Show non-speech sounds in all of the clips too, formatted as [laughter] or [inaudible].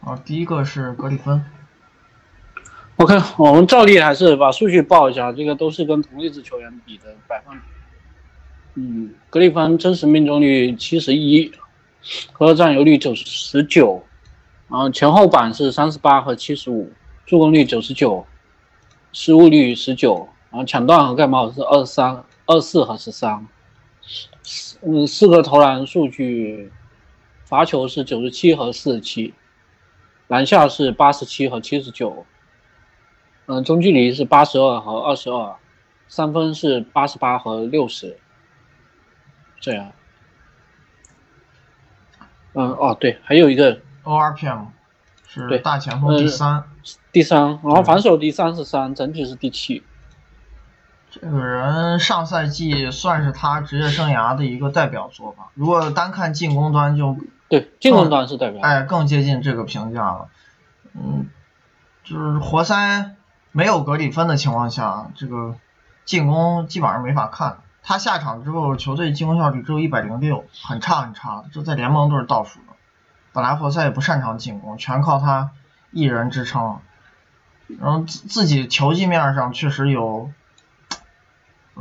啊，第一个是格里芬。OK，我们照例还是把数据报一下，这个都是跟同一支球员比的百分。嗯，格里芬真实命中率七十一，和占有率九十九，然后前后板是三十八和七十五，助攻率九十九，失误率十九，然后抢断和盖帽是二三、二四和十三。四嗯，四个投篮数据，罚球是九十七和四十七，篮下是八十七和七十九。嗯，中距离是八十二和二十二，三分是八十八和六十，这样。嗯，哦，对，还有一个 ORPM 是大前锋第三，第三，然后防守第三十三，整体是第七。这个人上赛季算是他职业生涯的一个代表作吧。如果单看进攻端，就对进攻端是代表，哎，更接近这个评价了。嗯，就是活塞。没有格里芬的情况下，这个进攻基本上没法看。他下场之后，球队进攻效率只有一百零六，很差很差的，这在联盟都是倒数的。本来活塞也不擅长进攻，全靠他一人支撑。然后自自己球技面上确实有，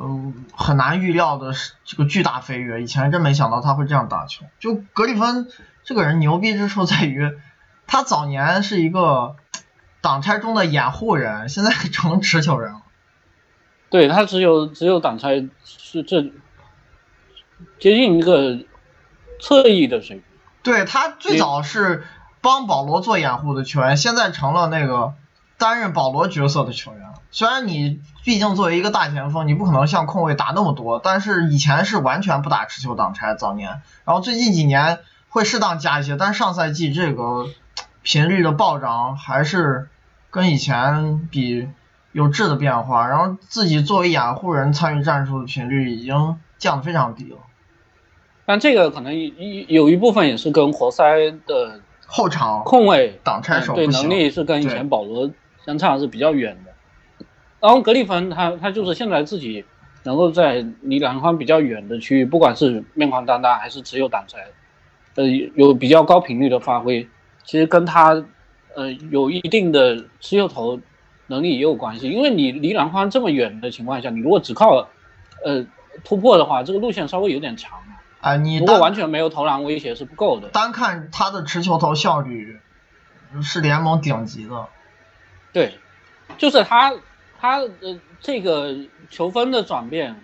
嗯，很难预料的这个巨大飞跃。以前真没想到他会这样打球。就格里芬这个人牛逼之处在于，他早年是一个。挡拆中的掩护人，现在成持球人了。对他只有只有挡拆是这接近一个侧翼的水平。对他最早是帮保罗做掩护的球员，现在成了那个担任保罗角色的球员。虽然你毕竟作为一个大前锋，你不可能像控卫打那么多，但是以前是完全不打持球挡拆，早年。然后最近几年会适当加一些，但是上赛季这个。频率的暴涨还是跟以前比有质的变化，然后自己作为掩护人参与战术的频率已经降得非常低了。但这个可能一有一部分也是跟活塞的后场控卫挡拆手对能力是跟以前保罗相差是比较远的。然后格里芬他他就是现在自己能够在离篮筐比较远的区域，不管是面框单打还是持有挡拆，呃有比较高频率的发挥。其实跟他，呃，有一定的持球投能力也有关系。因为你离篮筐这么远的情况下，你如果只靠，呃，突破的话，这个路线稍微有点长啊。你如果完全没有投篮威胁是不够的。单看他的持球投效率，是联盟顶级的。对，就是他，他呃这个球风的转变，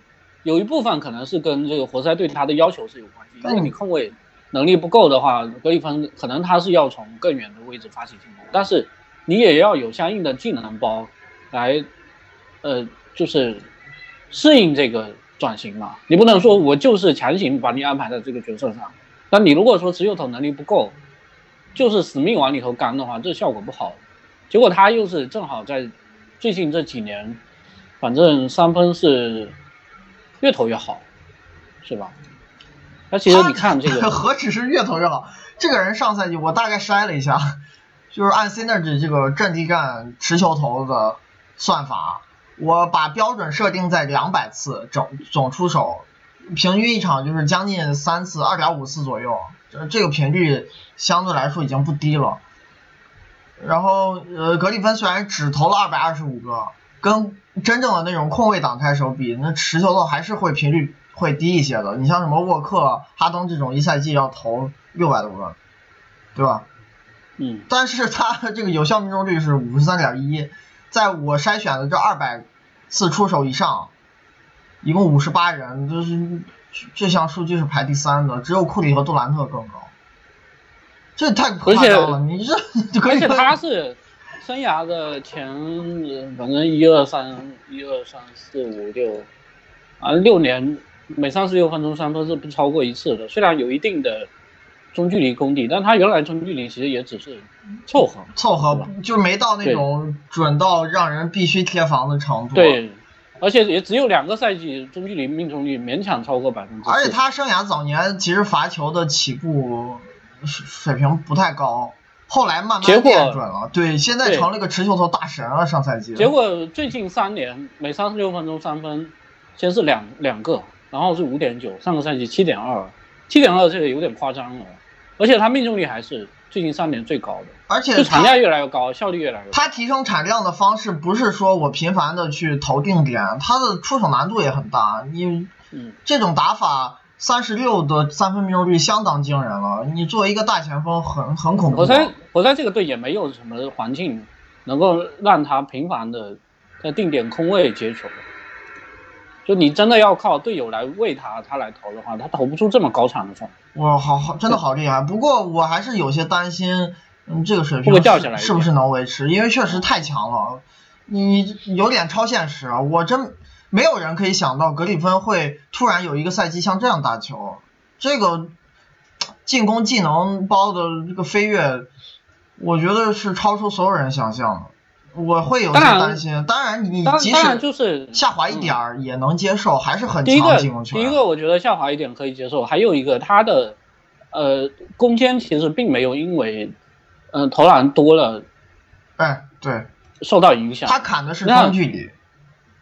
有一部分可能是跟这个活塞对他的要求是有关系，因为你控卫。能力不够的话，格里芬可能他是要从更远的位置发起进攻，但是你也要有相应的技能包来，呃，就是适应这个转型嘛。你不能说我就是强行把你安排在这个角色上，但你如果说持球投能力不够，就是死命往里头干的话，这效果不好。结果他又是正好在最近这几年，反正三分是越投越好，是吧？而其实你看这个，[laughs] 何止是越投越好？这个人上赛季我大概筛了一下，就是按 Synergy 这个阵地战持球投的算法，我把标准设定在两百次总总出手，平均一场就是将近三次，二点五次左右，这个频率相对来说已经不低了。然后呃，格里芬虽然只投了二百二十五个，跟真正的那种控卫挡拆手比，那持球的还是会频率。会低一些的，你像什么沃克、哈登这种一赛季要投六百多个，对吧？嗯。但是他的这个有效命中率是五十三点一，在我筛选的这二百次出手以上，一共五十八人，就是这项数据是排第三的，只有库里和杜兰特更高。这太夸张了，你这而且他是生涯的前，反正一二三一二三四五六啊六年。每三十六分钟三分是不超过一次的，虽然有一定的中距离功底，但他原来中距离其实也只是凑合，凑合就没到那种准到让人必须贴防的程度。对，而且也只有两个赛季中距离命中率勉强超过百分之。而且他生涯早年其实罚球的起步水水平不太高，后来慢慢变准了。对，现在成了个持球投大神了。上赛季。结果最近三年每三十六分钟三分，先是两两个。然后是五点九，上个赛季七点二，七点二这个有点夸张了。而且他命中率还是最近三年最高的，而且产量越来越高，效率越来越高。他提升产量的方式不是说我频繁的去投定点，他的出手难度也很大。你嗯，这种打法，三十六的三分命中率相当惊人了。你作为一个大前锋，很很恐怖。我在我在这个队也没有什么环境能够让他频繁的在定点空位接球。就你真的要靠队友来喂他，他来投的话，他投不出这么高产的分。哇，好好，真的好厉害。不过我还是有些担心，嗯，这个水平掉下来是不是能维持？因为确实太强了，你有点超现实啊！我真没有人可以想到格里芬会突然有一个赛季像这样打球，这个进攻技能包的这个飞跃，我觉得是超出所有人想象的。我会有些担心，当然你即当当然使就是下滑一点儿也能接受，还是很强进攻球员。第一个我觉得下滑一点可以接受，还有一个他的呃攻坚其实并没有因为嗯、呃投篮多了哎，对，受到影响。他砍的是那中距离。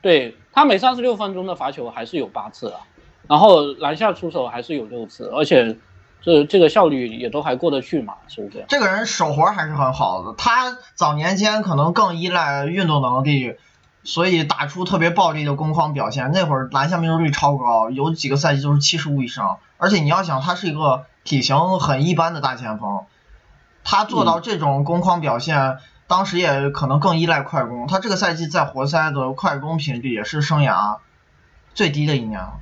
对他每三十六分钟的罚球还是有八次啊，然后篮下出手还是有六次，而且这这个效率也都还过得去嘛，是不是？这个人手活还是很好的，他早年间可能更依赖运动能力，所以打出特别暴力的攻框表现。那会儿篮下命中率超高，有几个赛季都是七十五以上。而且你要想，他是一个体型很一般的大前锋，他做到这种攻框表现，当时也可能更依赖快攻。他这个赛季在活塞的快攻频率也是生涯最低的一年了，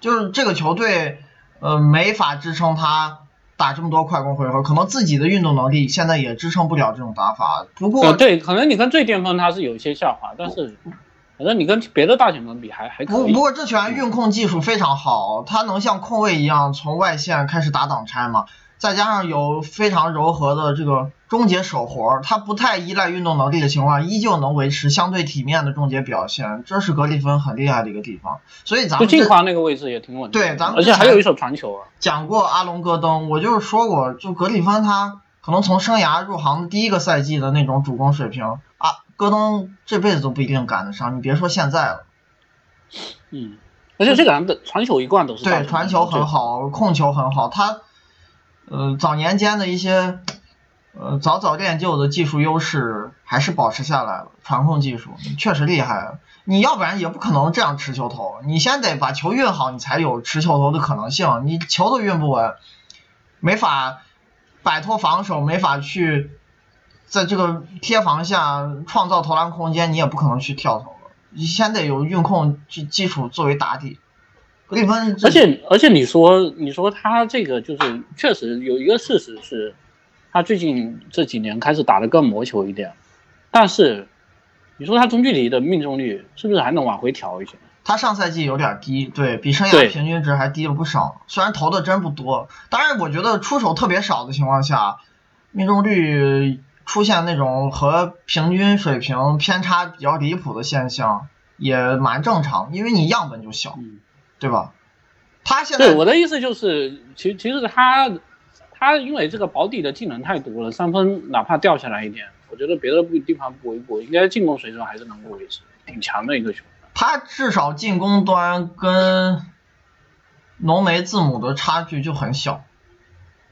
就是这个球队。呃，没法支撑他打这么多快攻回合，可能自己的运动能力现在也支撑不了这种打法。不过，呃，对，可能你跟最巅峰他是有一些下滑，但是反正你跟别的大前锋比还还可以。不不过这球员运控技术非常好，他能像控卫一样从外线开始打挡拆嘛，再加上有非常柔和的这个终结手活，他不太依赖运动能力的情况下，依旧能维持相对体面的终结表现，这是格里芬很厉害的一个地方。所以咱们就近框那个位置也挺稳，对咱们而且还有一手传球啊。讲过阿隆戈登，我就是说过，就格里芬他可能从生涯入行第一个赛季的那种主攻水平，啊，戈登这辈子都不一定赶得上，你别说现在了。嗯，而且这个人的传球一贯都是对，传球很好，控球很好，他呃早年间的一些呃早早练就的技术优势还是保持下来了，传控技术确实厉害。你要不然也不可能这样持球投，你先得把球运好，你才有持球投的可能性。你球都运不稳，没法摆脱防守，没法去在这个贴防下创造投篮空间，你也不可能去跳投了。你先得有运控基基础作为打底。格里芬，而且而且你说你说他这个就是确实有一个事实是，他最近这几年开始打得更魔球一点，但是。你说他中距离的命中率是不是还能往回调一些？他上赛季有点低，对比生涯平均值还低了不少。虽然投的真不多，当然我觉得出手特别少的情况下，命中率出现那种和平均水平偏差比较离谱的现象也蛮正常，因为你样本就小，嗯、对吧？他现在对我的意思就是，其其实他他因为这个保底的技能太多了，三分哪怕掉下来一点。我觉得别的地方补一补，应该进攻水准还是能够维持，挺强的一个球员。他至少进攻端跟浓眉字母的差距就很小，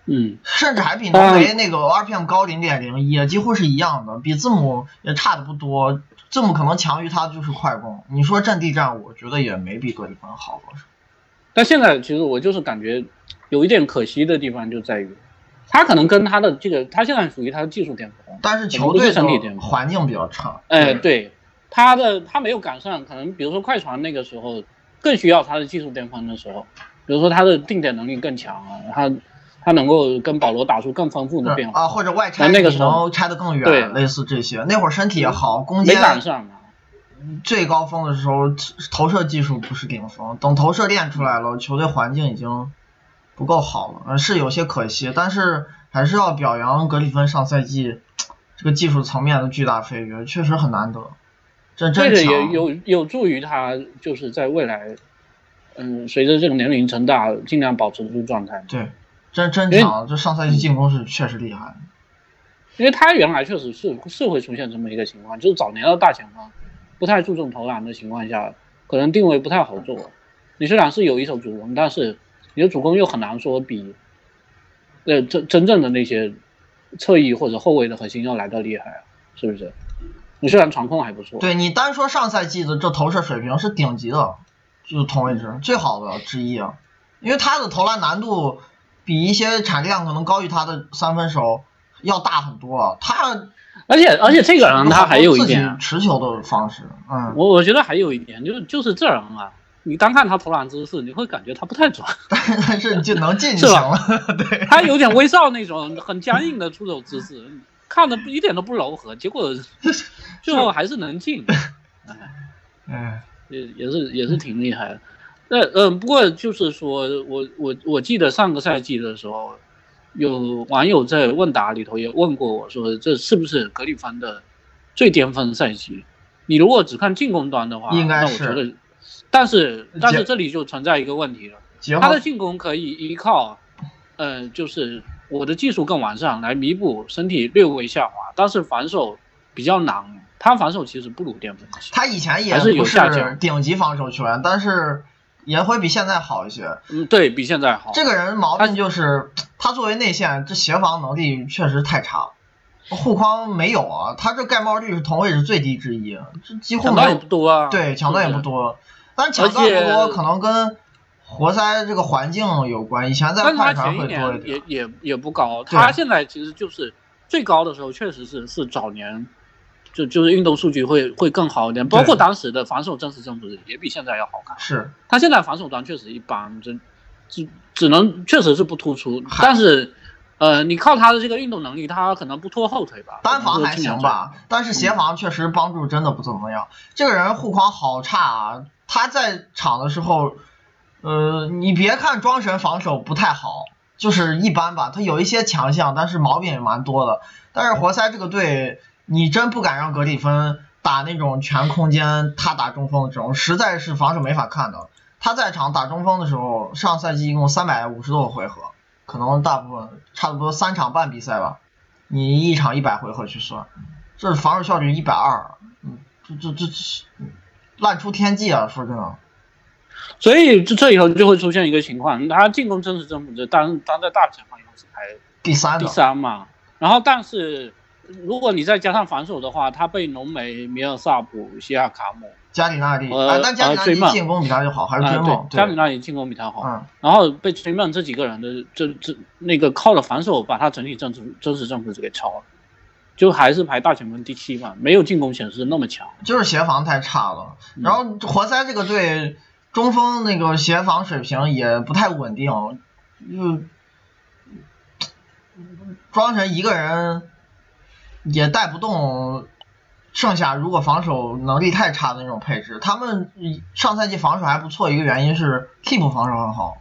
嗯，[laughs] 甚至还比浓眉那个 RPM 高零点零，一几乎是一样的，比字母也差的不多。字母可能强于他就是快攻。你说阵地战，我觉得也没比格里芬好多少。但现在其实我就是感觉有一点可惜的地方就在于。他可能跟他的这个，他现在属于他的技术巅峰，但是球队的环境比较差。哎，对，他的他没有赶上，可能比如说快船那个时候更需要他的技术巅峰的时候，比如说他的定点能力更强啊，他他能够跟保罗打出更丰富的变化啊，或者外拆那个时候拆得更远，对，类似这些。那会儿身体也好，攻坚没赶上啊。最高峰的时候，投射技术不是顶峰，等投射练出来了，球队环境已经。不够好了，是有些可惜，但是还是要表扬格里芬上赛季这个技术层面的巨大飞跃，确实很难得。这这个也有有助于他就是在未来，嗯，随着这个年龄增大，尽量保持住状态。对，真真强，这上赛季进攻是确实厉害。因为他原来确实是是会出现这么一个情况，就是早年的大前锋不太注重投篮的情况下，可能定位不太好做。你虽然是有一手主攻，但是。你的主攻又很难说比呃真真正的那些侧翼或者后卫的核心要来的厉害啊，是不是？你虽然传控还不错，对你单说上赛季的这投射水平是顶级的，就是同位置最好的之一啊，因为他的投篮难度比一些产量可能高于他的三分手要大很多，他而且而且这个人他还有一点持球的方式，嗯，我我觉得还有一点就是就是这人啊。你单看他投篮姿势，你会感觉他不太准，[laughs] 但是你就能进 [laughs] 就行了。对，他有点威少那种很僵硬的出手姿势，看着一点都不柔和，结果 [laughs] 最后还是能进。哎，也也是也是挺厉害的。那嗯，不过就是说我我我记得上个赛季的时候，有网友在问答里头也问过我说，这是不是格里芬的最巅峰赛季？你如果只看进攻端的话，应该是。但是，但是这里就存在一个问题了，他的进攻可以依靠，嗯，就是我的技术更完善来弥补身体略微下滑，但是防守比较难，他防守其实不如巅峰期。他以前也是有下降，顶级防守球员，但是也会比现在好一些。嗯，对比现在好。这个人毛病就是他作为内线，这协防能力确实太差，护框没有啊，他这盖帽率是同位置最低之一，这几乎没有。不多啊。对，抢断也不多。但是抢断不多，可能跟活塞这个环境有关。以前在快船会多一点，也也也不高。他现在其实就是最高的时候，确实是是早年，就就是运动数据会会更好一点。包括当时的防守真实正负也比现在要好看。是他现在防守端确实一般，只只只能确实是不突出。但是，呃，你靠他的这个运动能力，他可能不拖后腿吧。单防还行吧，但是协防确实帮助真的不怎么样。这个人护框好差啊。他在场的时候，呃，你别看庄神防守不太好，就是一般吧。他有一些强项，但是毛病也蛮多的。但是活塞这个队，你真不敢让格里芬打那种全空间，他打中锋的时候，实在是防守没法看的。他在场打中锋的时候，上赛季一共三百五十多个回合，可能大部分差不多三场半比赛吧。你一场一百回合去算，这防守效率一百二，嗯，这这这这。烂出天际啊！说真的，所以这这以后就会出现一个情况，他进攻真是真不值，当当在大前方又是排第三第三嘛。然后，但是如果你再加上防守的话，他被浓眉、米尔萨普、西亚卡姆、加里纳利，呃，但加里纳利进攻比他就好，还是追梦？加里纳利进攻比他好。嗯。然后被追梦这几个人的这这那个靠了防守把他整体政治真实正负值给超了。就还是排大前锋第七嘛，没有进攻显示那么强，就是协防太差了。然后活塞这个队中锋那个协防水平也不太稳定，就装成一个人也带不动，剩下如果防守能力太差的那种配置，他们上赛季防守还不错，一个原因是替补防守很好，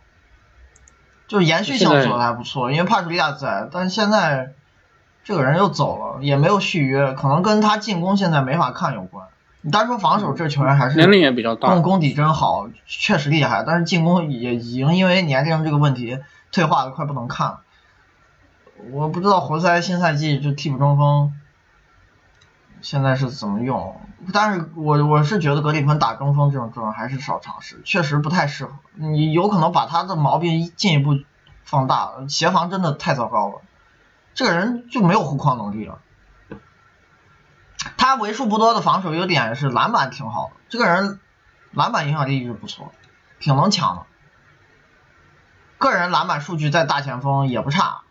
就是延续性做的还不错，因为帕楚利亚在，但是现在。这个人又走了，也没有续约，可能跟他进攻现在没法看有关。你单说防守，这球员还是年龄也比较大，功功底真好，确实厉害。但是进攻也已经因为年龄这个问题退化的快不能看了。我不知道活塞新赛季就替补中锋现在是怎么用，但是我我是觉得格里芬打中锋这种阵容还是少尝试，确实不太适合。你有可能把他的毛病进一步放大，协防真的太糟糕了。这个人就没有护框能力了，他为数不多的防守优点是篮板挺好的，这个人篮板影响力一直不错，挺能抢的，个人篮板数据在大前锋也不差，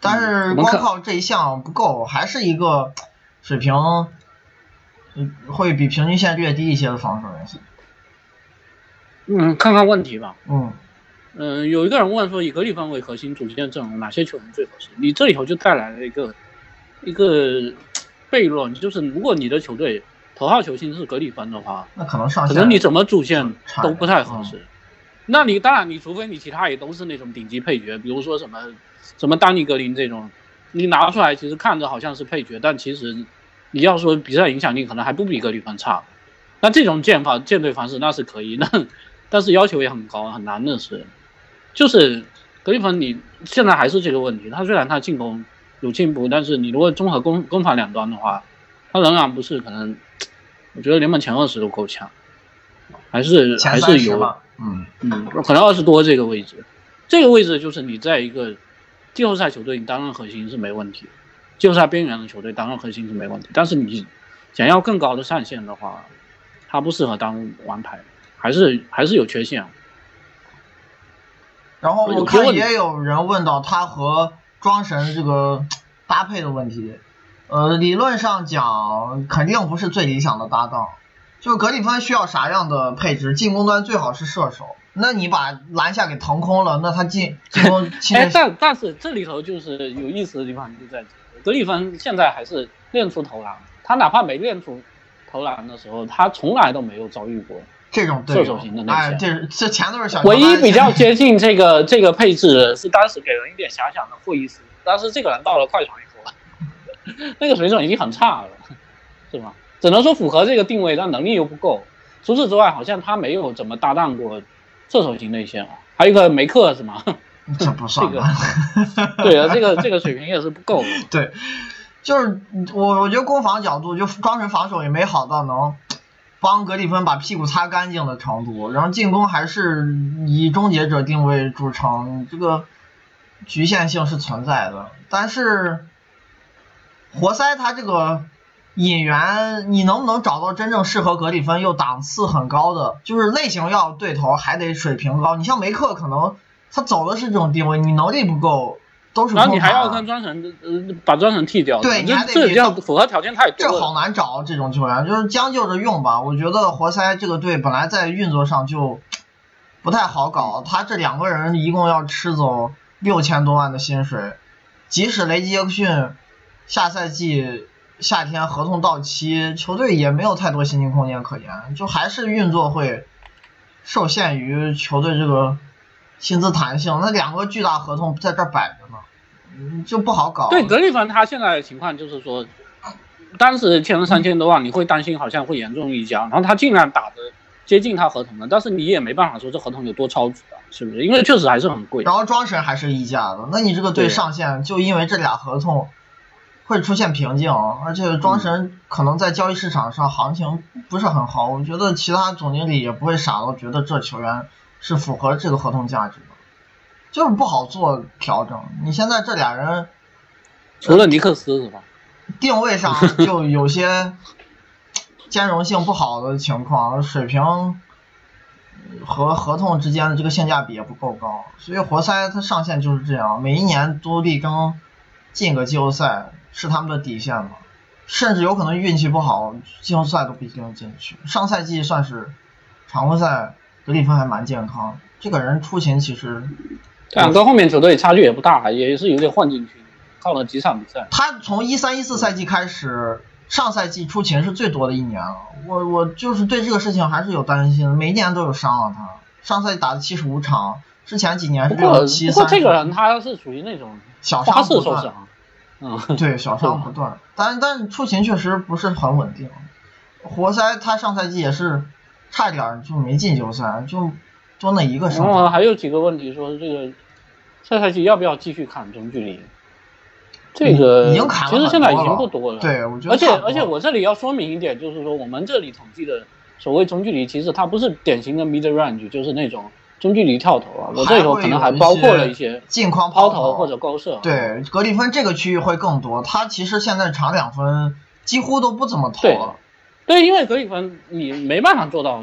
但是光靠这一项不够，还是一个水平会比平均线略低一些的防守人员。嗯，看看问题吧。嗯。嗯，有一个人问说，以格里芬为核心组建阵容，哪些球员最合适？你这里头就带来了一个一个悖论，就是如果你的球队头号球星是格里芬的话，那可能上可能你怎么组建都不太合适。那你当然，你除非你其他也都是那种顶级配角，比如说什么什么丹尼格林这种，你拿出来其实看着好像是配角，但其实你要说比赛影响力可能还不比格里芬差。那这种建法建队方式那是可以，那 [laughs] 但是要求也很高，很难的是。就是格里芬，你现在还是这个问题。他虽然他进攻有进步，但是你如果综合攻攻防两端的话，他仍然不是可能。我觉得联盟前二十都够呛，还是还是有，嗯嗯，可能二十多这个位置。这个位置就是你在一个季后赛球队，你担任核心是没问题的，季后赛边缘的球队担任核心是没问题。但是你想要更高的上限的话，他不适合当王牌，还是还是有缺陷。然后我看也有人问到他和庄神这个搭配的问题，呃，理论上讲肯定不是最理想的搭档。就格里芬需要啥样的配置？进攻端最好是射手。那你把篮下给腾空了，那他进 [laughs] 进攻。哎，但但是这里头就是有意思的地方就在格里芬现在还是练出投篮，他哪怕没练出投篮的时候，他从来都没有遭遇过这种射手型的那些。哎，这这全都是小。唯一比较接近这个这个配置是当时给人一点遐想的霍伊斯，但是这个人到了快船以后，[laughs] 那个水准已经很差了，是吧？只能说符合这个定位，但能力又不够。除此之外，好像他没有怎么搭档过射手型内线啊。还有一个梅克是吗？这不算。这个，对啊，这个这个水平也是不够。[laughs] 对，就是我我觉得攻防角度，就庄神防守也没好到能帮格里芬把屁股擦干净的程度，然后进攻还是以终结者定位著称，这个局限性是存在的。但是活塞他这个。引援，你能不能找到真正适合格里芬又档次很高的？就是类型要对头，还得水平高。你像梅克，可能他走的是这种定位，你能力不够，都是。然后你还要跟专程，呃，把专程替掉。对，你还得这样符合条件太多。这好难找这种球员，就是将就着用吧。我觉得活塞这个队本来在运作上就不太好搞，他这两个人一共要吃走六千多万的薪水，即使雷吉杰克逊下赛季。夏天合同到期，球队也没有太多薪金空间可言，就还是运作会受限于球队这个薪资弹性。那两个巨大合同在这摆着呢，就不好搞。对格里芬他现在的情况就是说，当时签了三千多万，你会担心好像会严重溢价，然后他竟然打的接近他合同了，但是你也没办法说这合同有多超值啊，是不是？因为确实还是很贵。然后庄神还是溢价的，那你这个队上限就因为这俩合同。会出现瓶颈，而且庄神可能在交易市场上行情不是很好。我觉得其他总经理也不会傻到觉得这球员是符合这个合同价值的，就是不好做调整。你现在这俩人，除了尼克斯是吧？定位上 [laughs] 就有些兼容性不好的情况，水平和合同之间的这个性价比也不够高，所以活塞它上限就是这样，每一年都力争进个季后赛。是他们的底线嘛？甚至有可能运气不好，季后赛都不一定进去。上赛季算是常规赛，格里芬还蛮健康。这个人出勤其实，两个后面球队差距也不大，也是有点换进去，靠了几场比赛。他从一三一四赛季开始，上赛季出勤是最多的一年了。我我就是对这个事情还是有担心，每一年都有伤啊。他上赛季打了七十五场，之前几年是六七三。不过这个人他是属于那种小伤受伤。嗯，对，小伤不断，但但出勤确实不是很稳定。活塞他上赛季也是差点就没进季后赛，就就那一个伤。然后还有几个问题，说这个下赛季要不要继续砍中距离？这个已经砍了其实现在已经不多了。对，我觉得。而且而且我这里要说明一点，就是说我们这里统计的所谓中距离，其实它不是典型的 mid range，就是那种。中距离跳投啊，我这里头可能还包括了一些近框抛投或者高射。对，格里芬这个区域会更多，他其实现在长两分几乎都不怎么投了。对，因为格里芬你没办法做到，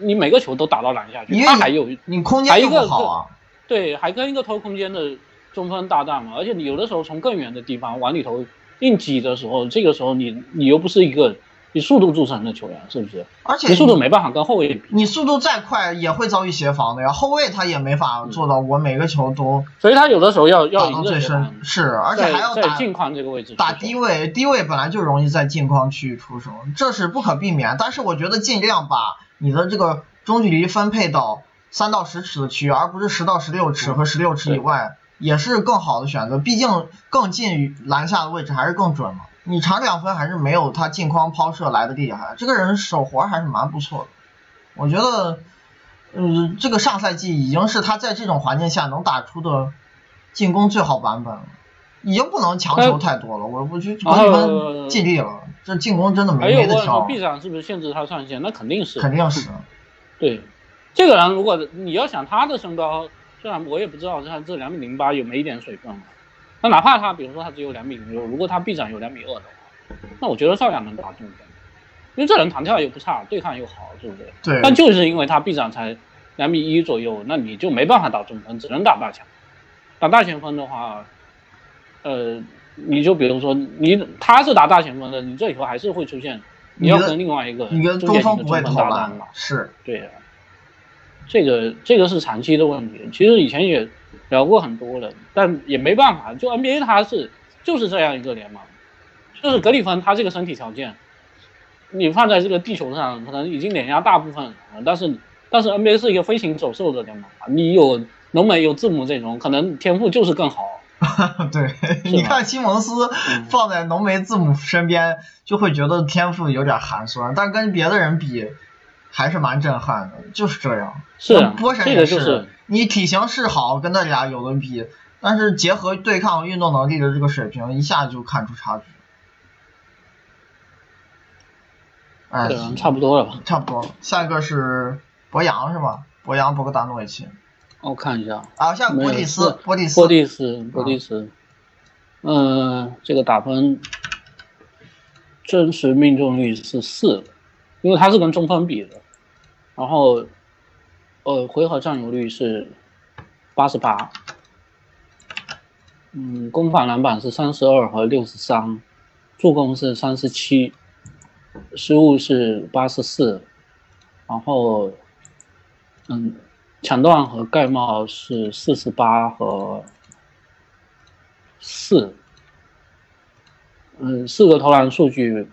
你每个球都打到篮下去，他还有你空间不好啊。对，还跟一个偷空间的中锋搭档嘛，而且你有的时候从更远的地方往里头硬挤的时候，这个时候你你又不是一个。以速度著称的球员是不是？而且你速度没办法跟后卫比。你速度再快也会遭遇协防的呀，后卫他也没法做到我每个球都。所以他有的时候要要打到最深，是，而且还要打近框这个位置。打低位，低位本来就容易在近框区域出手，这是不可避免。但是我觉得尽量把你的这个中距离分配到三到十尺的区域，而不是十到十六尺和十六尺以外，也是更好的选择。毕竟更近于篮下的位置还是更准嘛。你长两分还是没有他近框抛射来的厉害，这个人手活还是蛮不错的。我觉得，嗯，这个上赛季已经是他在这种环境下能打出的进攻最好版本了，已经不能强求太多了。我我觉得格里芬尽力了，这进攻真的没没得挑。臂展是不是限制他上限？那肯定是。肯定是。对，这个人如果你要想他的身高虽然我也不知道他这两米零八有没一点水分，那哪怕他比如说他只有两米零六，如果他臂展有两米二的话，那我觉得照样能打中分，因为这人弹跳又不差，对抗又好，对不对？对。但就是因为他臂展才两米一左右，那你就没办法打中锋，只能打大前。打大前锋的话，呃，你就比如说你他是打大前锋的，你这以后还是会出现你要跟另外一个你跟中锋不会打单嘛？是对。这个这个是长期的问题，其实以前也聊过很多了，但也没办法，就 NBA 它是就是这样一个联盟，就是格里芬他这个身体条件，你放在这个地球上可能已经碾压大部分人了，但是但是 NBA 是一个飞禽走兽的联盟啊，你有浓眉有字母这种，可能天赋就是更好。[laughs] 对，你看西蒙斯放在浓眉字母身边，就会觉得天赋有点寒酸，但跟别的人比。还是蛮震撼的，就是这样。是波神也是，你体型是好，跟那俩有的比，但是结合对抗运动能力的这个水平，一下就看出差距。哎，差不多了吧？差不多了。下一个是博扬是吧？博扬博格达诺维奇。我看一下。啊，像波蒂斯，波蒂斯，波蒂斯，波蒂斯。嗯，这个打分真实命中率是四，因为他是跟中锋比的。然后，呃，回合占有率是八十八，嗯，攻防篮板是三十二和六十三，助攻是三十七，失误是八十四，然后，嗯，抢断和盖帽是四十八和四，嗯，四个投篮数据，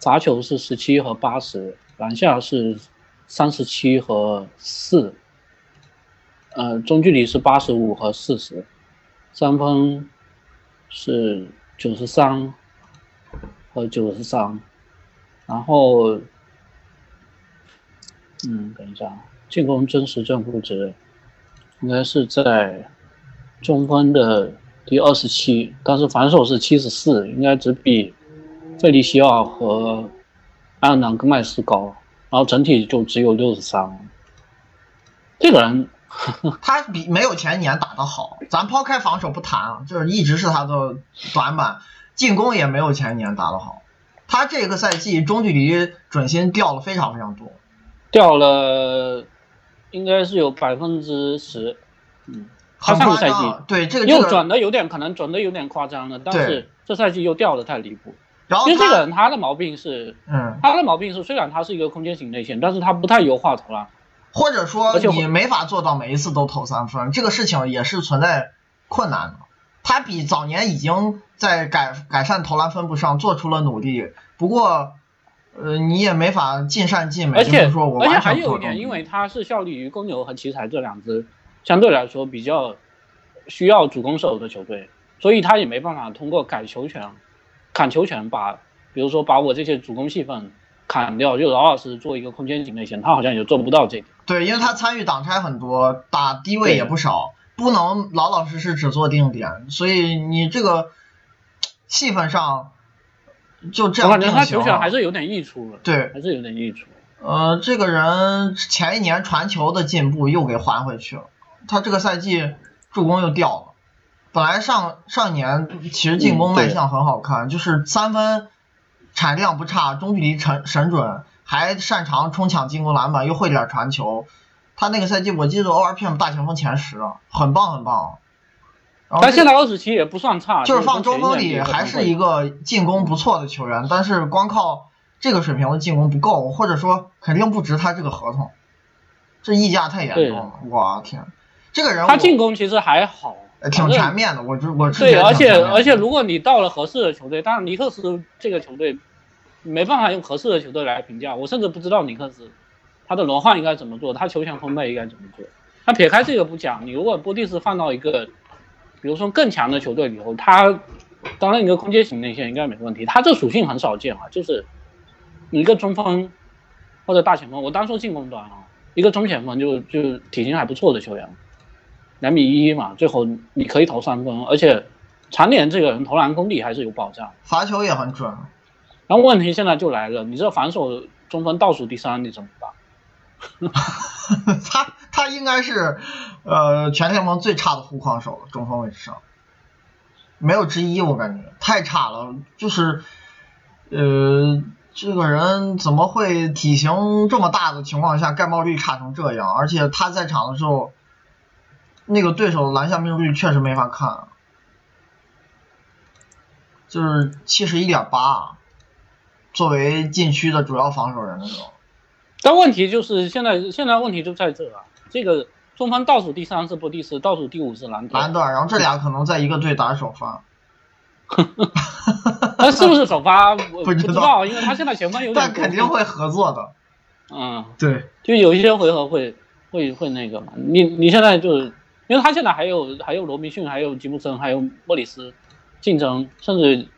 罚球是十七和八十，篮下是。三十七和四，呃，中距离是八十五和四十，三分是九十三和九十三，然后，嗯，等一下，进攻真实正负值应该是在中锋的第二十七，但是反手是七十四，应该只比费利西奥和埃尔南戈麦斯高。然后整体就只有六十三，这个人 [laughs] 他比没有前年打得好。咱抛开防守不谈啊，就是一直是他的短板，进攻也没有前年打得好。他这个赛季中距离准心掉了非常非常多，掉了应该是有百分之十，嗯，他上个赛季对这个又转的有点可能转的有点夸张了，但是这赛季又掉的太离谱。其实这个人他的毛病是，嗯，他的毛病是，虽然他是一个空间型内线，但是他不太优化投篮，或者说你没法做到每一次都投三分，这个事情也是存在困难的。他比早年已经在改改善投篮分布上做出了努力，不过，呃，你也没法尽善尽美，就是说我而且还有一点，因为他是效力于公牛和奇才这两支相对来说比较需要主攻手的球队，所以他也没办法通过改球权。砍球权，把比如说把我这些主攻戏份砍掉，就老老实实做一个空间型内线，他好像也做不到这点。对，因为他参与挡拆很多，打低位也不少，不能老老实实只做定点，所以你这个戏份上就这样我感觉他球权还是有点溢出了，对，还是有点溢出。呃，这个人前一年传球的进步又给还回去了，他这个赛季助攻又掉了。本来上上年其实进攻卖相很好看，就是三分产量不差，中距离神神准，还擅长冲抢进攻篮板，又会点传球。他那个赛季我记得 ORPM 大前锋前十，很棒很棒。但现在二十七也不算差，就是放中锋里还是一个进攻不错的球员，但是光靠这个水平的进攻不够，或者说肯定不值他这个合同，这溢价太严重了。我天，这个人他进攻其实还好。挺全面的，我就我对，而且而且如果你到了合适的球队，当然尼克斯这个球队没办法用合适的球队来评价，我甚至不知道尼克斯他的轮换应该怎么做，他球权分配应该怎么做。他撇开这个不讲，你如果波蒂斯放到一个比如说更强的球队里头，他当然一个空间型内线应该没问题。他这属性很少见啊，就是一个中锋或者大前锋，我单说进攻端啊，一个中前锋就就体型还不错的球员。两米一嘛，最后你可以投三分，而且常年这个人投篮功底还是有保障，罚球也很准。然后问题现在就来了，你这防守中锋倒数第三，你怎么办？他 [laughs] 他应该是呃全联盟最差的护框手了，中锋位置上没有之一，我感觉太差了。就是呃这个人怎么会体型这么大的情况下盖帽率差成这样？而且他在场的时候，那个对手篮下命中率确实没法看，就是七十一点八，作为禁区的主要防守人的时候。但问题就是现在，现在问题就在这啊，这个中锋倒数第三是波蒂斯，倒数第五是兰兰德尔，然后这俩可能在一个队打首发。[laughs] 他是不是首发？我 [laughs] 不知道，因为他现在前锋有点。但肯定会合作的。嗯，对，就有一些回合会会会那个嘛。你你现在就是，因为他现在还有还有罗宾逊，还有吉布森，还有莫里斯竞争，甚至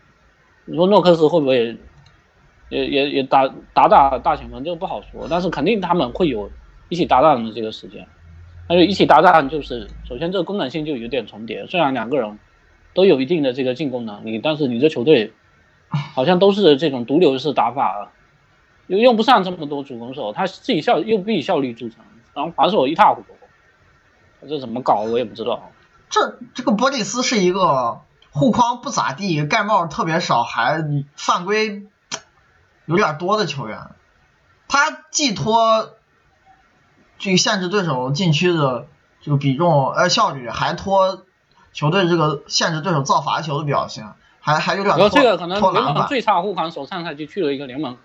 你说诺克斯会不会？也也也打打打大前锋，这个不好说，但是肯定他们会有一起搭档的这个时间，而且一起搭档就是首先这个功能性就有点重叠，虽然两个人都有一定的这个进攻能力，但是你这球队好像都是这种毒瘤式打法，又用不上这么多主攻手，他自己效又不以效率著称，然后防守一塌糊涂，这怎么搞我也不知道。这这个波蒂斯是一个护框不咋地，盖帽特别少，还犯规。有点多的球员，他寄托这个限制对手禁区的这个比重呃效率，还拖球队这个限制对手造罚球的表现，还还有点拖这个可能联盟最差护框手上赛季去了一个联盟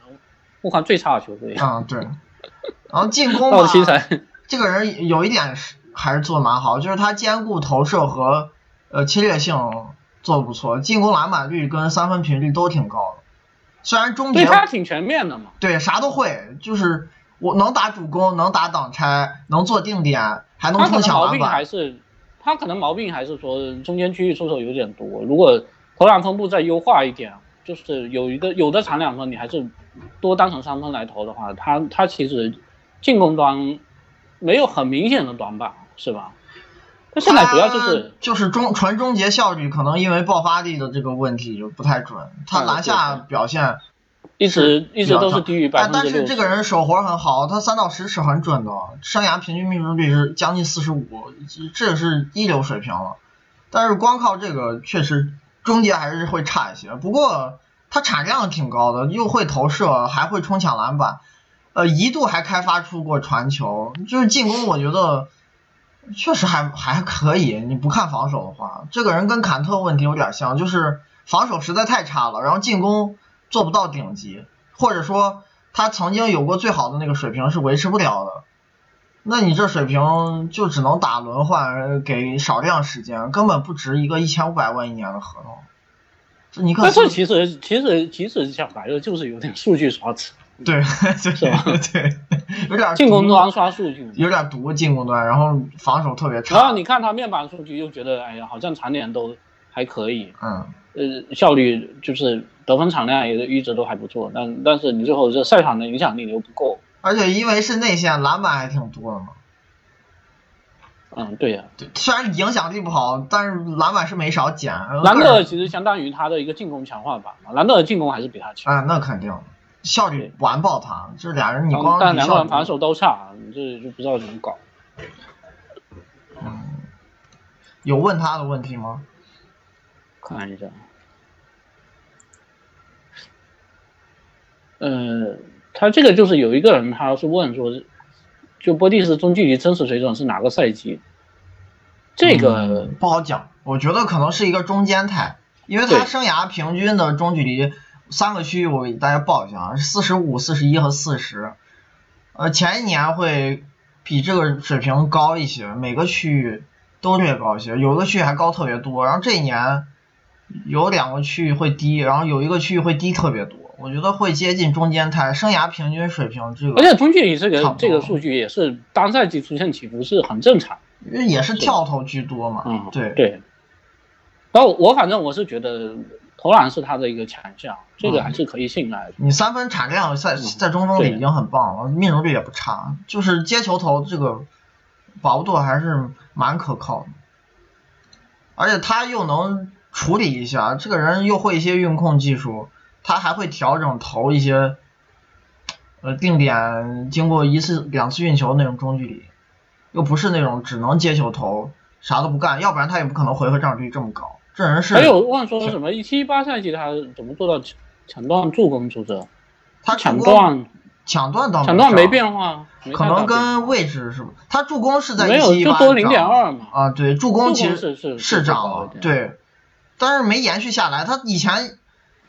护框最差的球队。嗯，对。然后进 [laughs] 攻嘛，这个人有一点是还是做的蛮好，就是他兼顾投射和呃侵略性做的不错，进攻篮板率跟三分频率都挺高的。虽然终结对他挺全面的嘛，对啥都会，就是我能打主攻，能打挡拆，能做定点，还能冲抢篮板。还是他可能毛病还是说中间区域出手有点多。如果投篮分布再优化一点，就是有一个有的长两分，你还是多当成三分来投的话，他他其实进攻端没有很明显的短板，是吧？他现在主要就是就是终纯终结效率，可能因为爆发力的这个问题就不太准。他篮下表现一直一直都是低于百分之但是这个人手活很好，他三到十是很准的，生涯平均命中率是将近四十五，这是一流水平了。但是光靠这个确实终结还是会差一些。不过他产量挺高的，又会投射，还会冲抢篮板，呃，一度还开发出过传球。就是进攻，我觉得。确实还还可以，你不看防守的话，这个人跟坎特问题有点像，就是防守实在太差了，然后进攻做不到顶级，或者说他曾经有过最好的那个水平是维持不了的，那你这水平就只能打轮换，给少量时间，根本不值一个一千五百万一年的合同。这你可但是其实其实其实讲白了就是有点数据刷子。对，[laughs] 就是吧？对，有点进攻端刷数据，有点毒进攻端，然后防守特别差。然后你看他面板数据，又觉得哎呀，好像常年都还可以。嗯。呃，效率就是得分产量也一直都还不错，但但是你最后这赛场的影响力又不够。而且因为是内线，篮板还挺多的嘛。嗯，对呀。对，虽然影响力不好，但是篮板是没少捡。兰德尔其实相当于他的一个进攻强化版嘛，兰德尔进攻还是比他强。啊，那肯定。效率完爆他，就是俩人你光但两个人防守都差，你这就不知道怎么搞。嗯，有问他的问题吗？看一下。呃，他这个就是有一个人，他是问说，就波蒂斯中距离真实水准是哪个赛季？这个不好讲，我觉得可能是一个中间态，因为他生涯平均的中距离。三个区域我给大家报一下啊，四十五、四十一和四十，呃，前一年会比这个水平高一些，每个区域都略高一些，有个区域还高特别多。然后这一年有两个区域会低，然后有一个区域会低特别多，我觉得会接近中间态，生涯平均水平这个。而且中距离这个这个数据也是单赛季出现起伏是很正常，因为也是跳投居多嘛。嗯，对对。然后我反正我是觉得。投篮是他的一个强项，这个还是可以信赖的。你三分产量在在中锋里已经很棒了，命中率也不差，就是接球投这个把握度还是蛮可靠的。而且他又能处理一下，这个人又会一些运控技术，他还会调整投一些呃定点经过一次两次运球那种中距离，又不是那种只能接球投啥都不干，要不然他也不可能回合占有率这么高。这人是还有忘说什么一七一八赛季他怎么做到抢断助攻出色？他抢断抢断倒抢断没变化，可能跟位置是吧？他助攻是在没有就多零点二嘛啊，对，助攻其实是是是涨了，对，但是没延续下来。他以前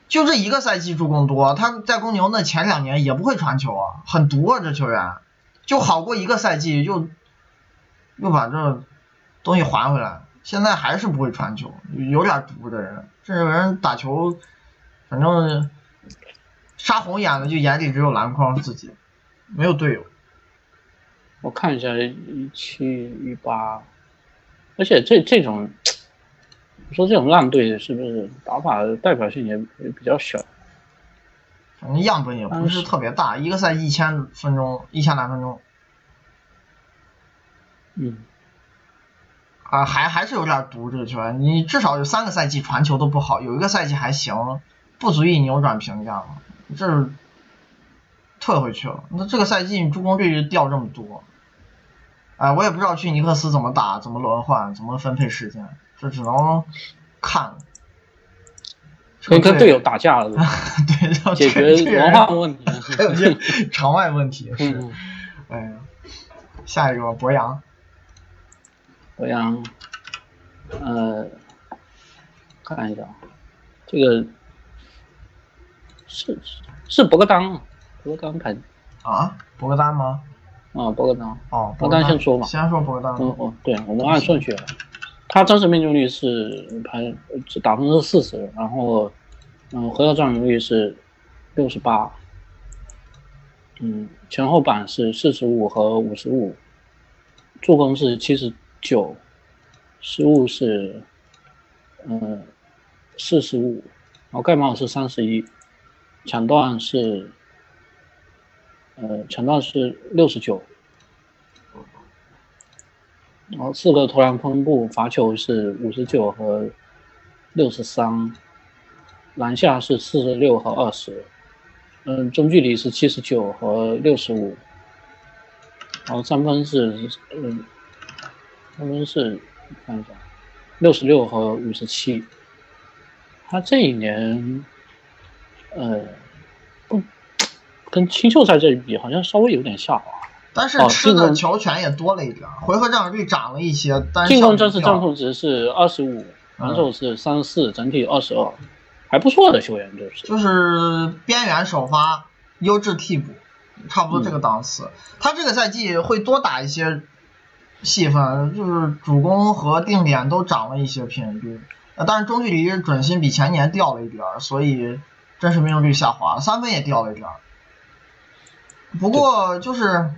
就这一个赛季助攻多，他在公牛那前两年也不会传球啊，很毒啊这球员，就好过一个赛季又又把这东西还回来。现在还是不会传球，有点毒的人。这种人打球，反正杀红眼的就眼里只有篮筐自己，没有队友。我看一下一七一八，而且这这种，说这种烂队是不是打法代表性也也比较小？反正样本也不是特别大，一个赛季一千分钟，一千来分钟。嗯。啊，还还是有点毒这个球员，你至少有三个赛季传球都不好，有一个赛季还行，不足以扭转评价嘛，这退回去了。那这个赛季你助攻率掉这么多，哎，我也不知道去尼克斯怎么打，怎么轮换，怎么分配时间，这只能看。跟跟队友打架了，[laughs] 对，解决文化问题，还有些场外问题 [laughs] 是，哎呀，下一个博扬。博扬，呃，看一下，这个是是博格当，博格丹排啊，博格当吗？啊，博格当。哦，博格当先说嘛。先说博格当。嗯哦，对，我们按顺序来。他真实命中率是排打分是四十，然后嗯，回合占有率是六十八，嗯，前后板是四十五和五十五，助攻是七十。九，失误是，呃，四十五，然后盖帽是三十一，抢断是，呃，抢断是六十九，然后四个投篮分布，罚球是五十九和六十三，篮下是四十六和二十，嗯，中距离是七十九和六十五，然后三分是，嗯。他们是看一下，六十六和五十七。他这一年，呃，不跟青秀赛这一比，好像稍微有点下滑。但是吃的球权也多了一点，回合占有率涨了一些。但进攻真实正负值是二十五，防守是三十四，整体二十二，还不错的球员就是。就是边缘首发，优质替补，差不多这个档次。他这个赛季会多打一些。细分就是主攻和定点都涨了一些频率，呃，但是中距离准心比前年掉了一点儿，所以真实命中率下滑，三分也掉了一点儿。不过就是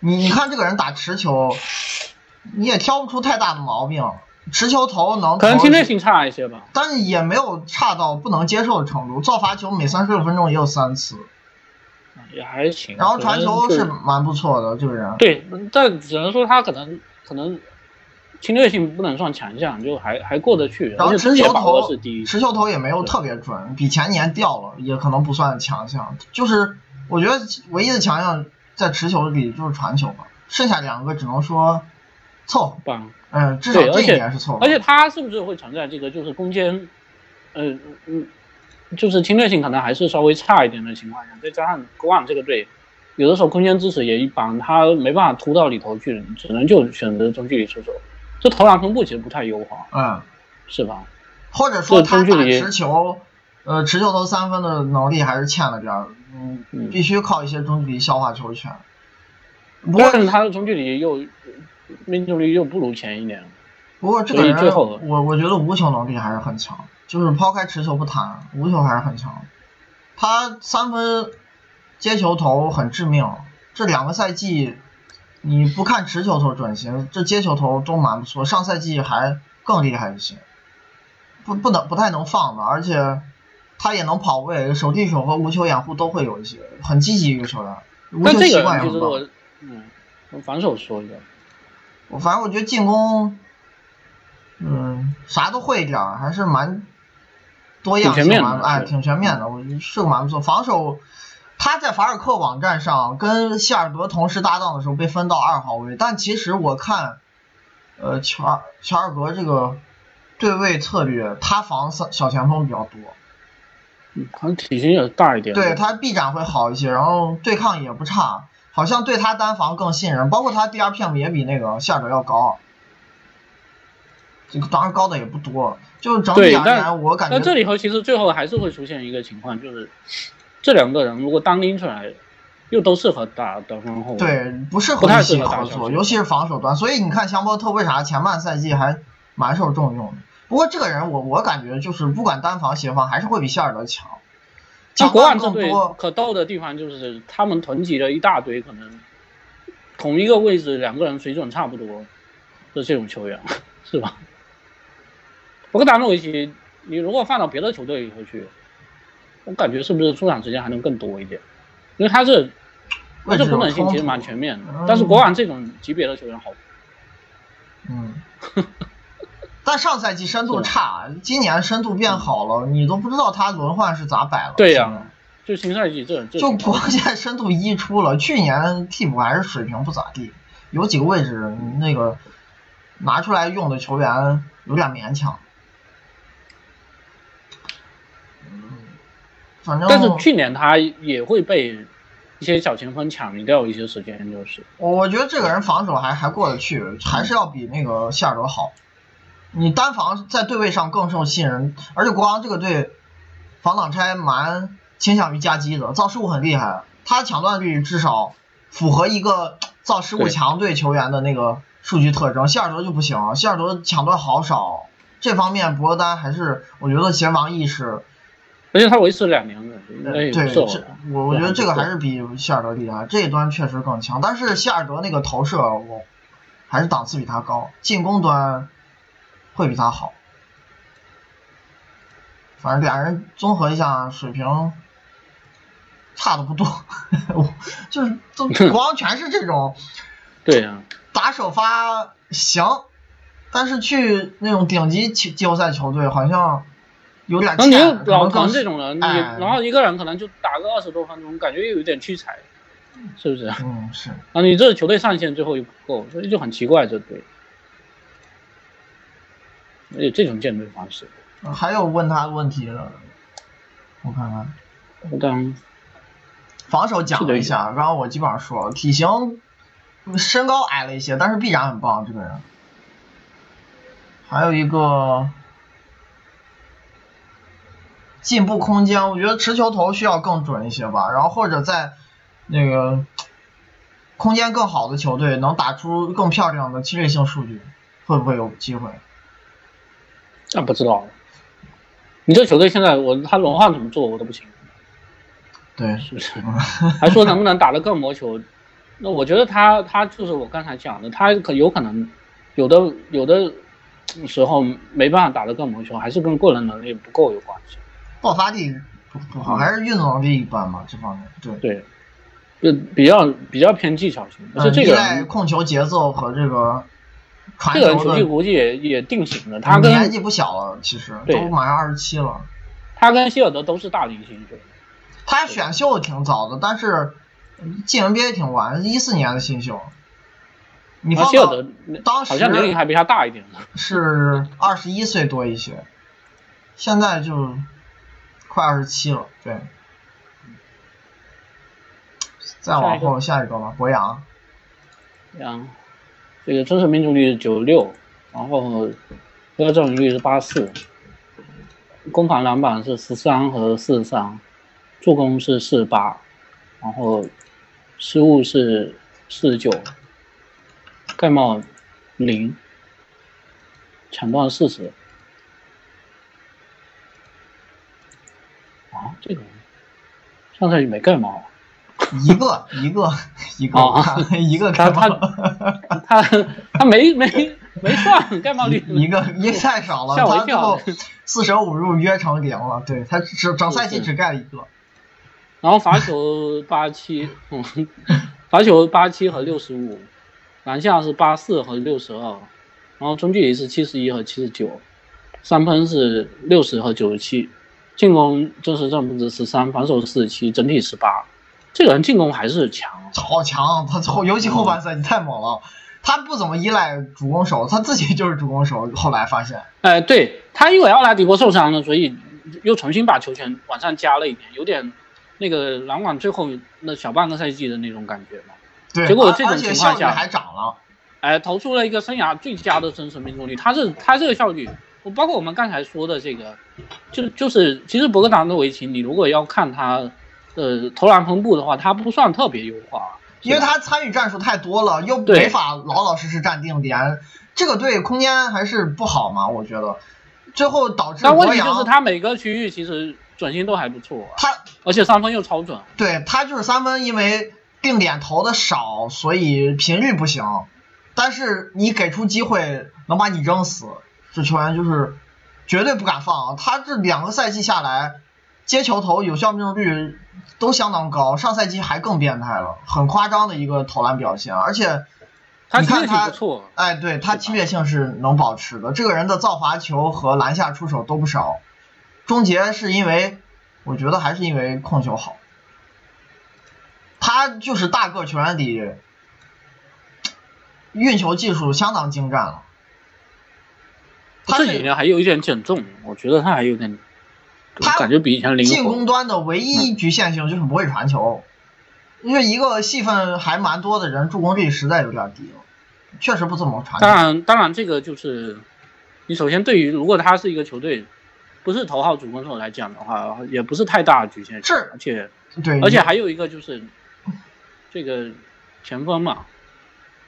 你你看这个人打持球，你也挑不出太大的毛病，持球投能可能侵略性差一些吧，但是也没有差到不能接受的程度，造罚球每三十六分钟也有三次。也还行，然后传球是蛮不错的，这个人。对，但只能说他可能可能侵略性不能算强项，就还还过得去。然后持球投持球投也没有特别准，比前年掉了，也可能不算强项。就是我觉得唯一的强项在持球里就是传球吧，剩下两个只能说凑合。棒。嗯，至少这一点是凑合。而且他是不是会存在这个就是攻坚，嗯嗯。就是侵略性可能还是稍微差一点的情况下，再加上国网这个队，有的时候空间支持也一般，他没办法突到里头去，只能就选择中距离出手。这投篮分布其实不太优化，嗯，是吧？或者说他打持球，呃，持球投三分的能力还是欠了点儿，嗯，必须靠一些中距离消化球权。不过他的中距离又命中率又不如前一年。不过这个人，我我觉得无球能力还是很强。就是抛开持球不谈，无球还是很强。他三分接球投很致命，这两个赛季你不看持球投准星，这接球投都蛮不错。上赛季还更厉害一些，不不能不太能放的，而且他也能跑位，手递手和无球掩护都会有一些，很积极一个球员。无球习惯也很高。嗯，从防守说一下。我反正我觉得进攻，嗯，啥都会一点，还是蛮。多样性蛮哎，挺全面的，我是个蛮不错。防守他在法尔克网站上跟希尔德同时搭档的时候被分到二号位，但其实我看，呃，乔尔乔尔格这个对位策略，他防小小前锋比较多，嗯，可能体型也大一点。对他臂展会好一些，然后对抗也不差，好像对他单防更信任，包括他 DRPM 也比那个希尔德要高，这个当然高的也不多，就整体对，而言我感觉但这里头其实最后还是会出现一个情况，就是这两个人如果单拎出来，又都适合打得分后卫。对，不适合太一起合作，尤其是防守端。所以你看香波特为啥前半赛季还蛮受重用的？不过这个人我我感觉就是不管单防协防还是会比希尔德强，那强端国安这队更多。可逗的地方就是他们囤积了一大堆可能同一个位置两个人水准差不多的这种球员，[laughs] 是吧？博格达诺维奇，你如果放到别的球队里头去，我感觉是不是出场时间还能更多一点？因为他这他这位置功能性其实蛮全面的嗯，但是国安这种级别的球员好，嗯，但上赛季深度差，[laughs] 今年深度变好了，你都不知道他轮换是咋摆了。对呀、就新赛季这这就挺好关键深度一出了，去年替补还是水平不咋地，有几个位置那个拿出来用的球员有点勉强。反正但是去年他也会被一些小前锋抢掉一些时间，就是我我觉得这个人防守还还过得去，还是要比那个希尔德好。你单防在对位上更受信任，而且国王这个队防挡拆蛮倾向于夹击的，造失误很厉害，他抢断率至少符合一个造失误强队球员的那个数据特征。希尔德就不行，希尔德抢断好少，这方面博格丹还是我觉得协防意识，而且他维持两年了，应该对，也不错这我我觉得这个还是比希尔德厉害，这一端确实更强。但是希尔德那个投射，我还是档次比他高，进攻端会比他好。反正俩人综合一下水平差的不多，我就是都 [laughs] 国王全是这种对呀、打首发行，但是去那种顶级季季后赛球队好像有点然后你老能更唐这种人，你哎然后一个人可能就打个二十多分钟，感觉又有点屈才，是不是？嗯是。后你这球队上限最后又不够，所以就很奇怪这队。而且这种建队方式，还有问他问题的，我看看，我当防守讲了一下，刚刚我基本上说了，体型身高矮了一些，但是臂展很棒，这个人。还有一个进步空间，我觉得持球投需要更准一些吧，然后或者在那个空间更好的球队能打出更漂亮的侵略性数据，会不会有机会？那不知道。你这球队现在我他轮换怎么做我都不清楚，对，是不是？还说能不能打得更磨球？那我觉得他他就是我刚才讲的，他可有可能有的有的时候没办法打得更磨球，还是跟个人能力不够有关系。爆发力不不好，还是运动能力一般嘛，这方面对。对，就比较比较偏技巧型，而且嗯，依这个控球节奏和这个传这个人球技球的。估计也也定型了，他跟年纪不小了，其实都马上二十七了。他跟希尔德都是大龄新秀，他选秀挺早的，但是进 NBA 挺晚，一四年的新秀。你放到然后希尔德当时好像年龄还比他大一点呢。是二十一岁多一些，现在就快二十七了，对。再往后下一个吧，博扬，嗯，这个真实命中率是九六，然后得分率是八四，攻防篮板是十三和四十三，助攻是四十八，然后失误是四十九，盖帽零，抢断四十。啊，这个上赛季没盖帽。一个一个一个、哦 [laughs] 一个他看他他他没没没算盖帽率，一个一个太少了，吓我一。四舍五入约成零了，对他只整赛季只盖了一个，然后罚球八七，嗯，罚球八七和六十五，篮下是八四和六十二，然后中距离是七十一和七十九，三分是六十和九十七，进攻就是正负值十三，防守四十七，整体十八，这个人进攻还是强，好强！他后尤其后半赛季太猛了，他不怎么依赖主攻手，他自己就是主攻手。后来发现，哎，对他因为奥拉迪波受伤了，所以又重新把球权往上加了一点，有点那个篮网最后那小半个赛季的那种感觉嘛。对，结果这种情况下还涨了，哎，投出了一个生涯最佳的真实命中率。他是他这个效率，包括我们刚才说的这个，就就是其实博格达诺维奇，你如果要看他。呃，投篮分布的话，他不算特别优化，因为他参与战术太多了，又没法老老实实站定点，这个对空间还是不好嘛，我觉得，最后导致。但问题就是他每个区域其实准心都还不错，他而且三分又超准。对他就是三分，因为定点投的少，所以频率不行，但是你给出机会能把你扔死，这球员就是绝对不敢放。啊他这两个赛季下来。接球投有效命中率都相当高，上赛季还更变态了，很夸张的一个投篮表现，而且你看他，哎，对他侵略性是能保持的，这个人的造罚球和篮下出手都不少，终结是因为我觉得还是因为控球好，他就是大个球员里运球技术相当精湛了，他这几年还有一点减重，我觉得他还有点。他感觉比以前灵活。进攻端的唯一局限性就是不会传球，因为一个戏份还蛮多的人，助攻率实在有点低，确实不怎么传。当然，当然这个就是你首先对于如果他是一个球队不是头号主攻手来讲的话，也不是太大的局限性。是，而且对，而且还有一个就是这个前锋嘛，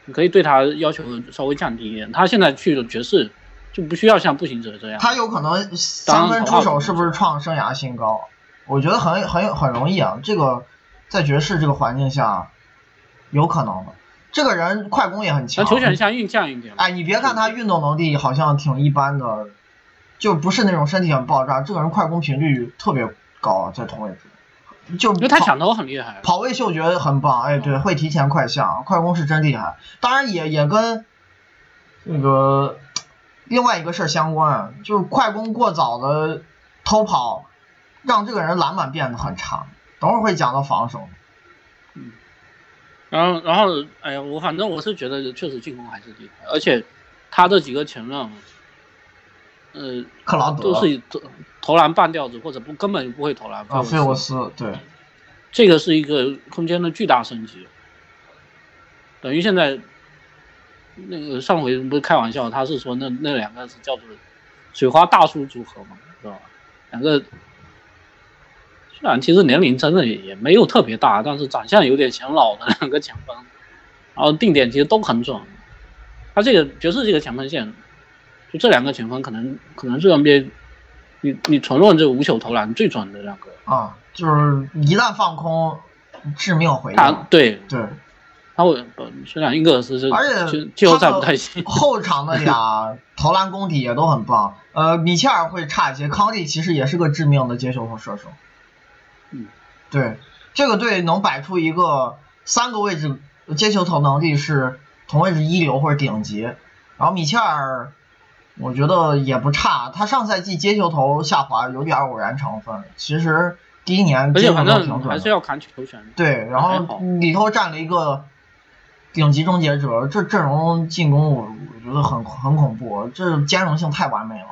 你可以对他要求稍微降低一点。他现在去了爵士。就不需要像步行者这样，他有可能三分出手是不是创生涯新高？我觉得很很很容易啊，这个在爵士这个环境下有可能的。这个人快攻也很强，球权像运将一点。哎，你别看他运动能力好像挺一般的，就不是那种身体很爆炸。这个人快攻频率特别高，在同位置，就因为他抢投很厉害，跑位嗅觉很棒。哎，对，会提前快下，快攻是真厉害。当然也也跟那个。另外一个事儿相关，就是快攻过早的偷跑，让这个人篮板变得很差。等会儿会讲到防守。嗯，然后然后，哎呀，我反正我是觉得确实进攻还是厉害，而且他这几个前任，呃，克劳德都是投投篮半吊子或者不根本就不会投篮。啊，费沃斯对，这个是一个空间的巨大升级，等于现在。那个上回不是开玩笑，他是说那那两个是叫做水花大叔组合嘛，是吧？两个虽然其实年龄真的也也没有特别大，但是长相有点显老的两个前锋，然后定点其实都很准。他这个爵士这个前锋线，就这两个前锋可能可能是 NBA 你你纯论这无球投篮最准的两个啊，就是一旦放空，致命回应。对对。他会，虽然英格尔斯是，而且季后赛不太行。后场的俩投篮功底也都很棒。呃，米切尔会差一些，康利其实也是个致命的接球和射手。嗯，对，这个队能摆出一个三个位置接球投能力是同位置一流或者顶级。然后米切尔，我觉得也不差。他上赛季接球投下滑有点偶然成分，其实第一年接球挺准。还是要看球权。对，然后里头占了一个。顶级终结者，这阵容进攻我我觉得很很恐怖，这兼容性太完美了。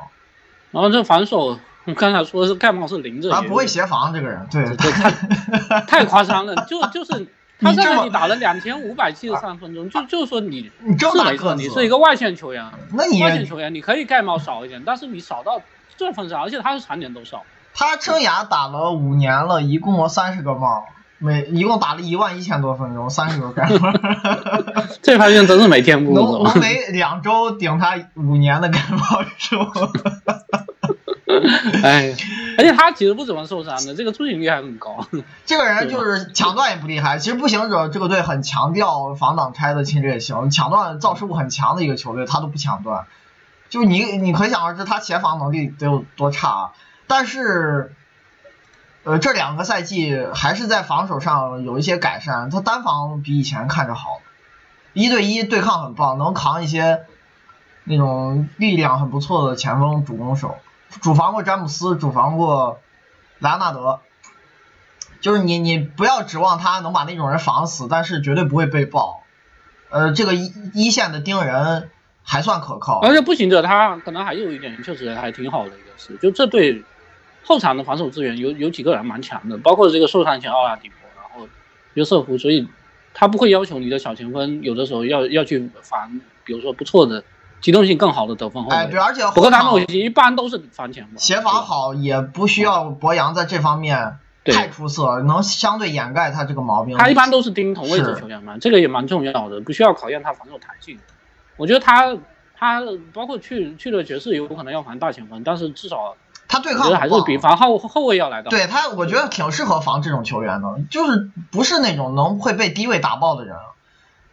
然后这防守，我刚才说的是盖帽是零着，他不会协防这个人，对，太 [laughs] 太夸张了，就就是他在那里打了两千五百七十三分钟，就就是说你是没错，你是一个外线球员，那你外线球员你可以盖帽少一点，但是你少到这份上，而且他是常年都少。他生涯打了五年了，一共三十个帽。每一共打了一万一千多分钟，三十个盖帽，这发现真是每天不能能每两周顶他五年的盖帽数。[laughs] 哎，而且他其实不怎么受伤的，这个出勤率还很高。这个人就是抢断也不厉害。其实步行者这个队很强调防挡拆的侵略性，抢断造失误很强的一个球队，他都不抢断。就你你可想而知他协防能力得有多差啊，但是。呃，这两个赛季还是在防守上有一些改善，他单防比以前看着好，一对一对抗很棒，能扛一些那种力量很不错的前锋主攻手，主防过詹姆斯，主防过莱昂纳德，就是你你不要指望他能把那种人防死，但是绝对不会被爆。呃，这个一一线的盯人还算可靠。而且步行者他可能还有一点确实还挺好的一个是，就这对后场的防守资源有有几个人蛮强的，包括这个受伤前奥拉迪波，然后约瑟夫，所以他不会要求你的小前锋有的时候要要去防，比如说不错的。机动性更好的得分后卫，哎，对，而且不过他们一般都是防前锋，协防好也不需要博扬在这方面太出色，能相对掩盖他这个毛病。他一般都是盯同位置球员嘛，这个也蛮重要的，不需要考验他防守弹性。我觉得他他包括去去了爵士，有可能要防大前锋，但是至少他对抗还是比防后后卫要来的。对他，我觉得挺适合防这种球员的，就是不是那种能会被低位打爆的人。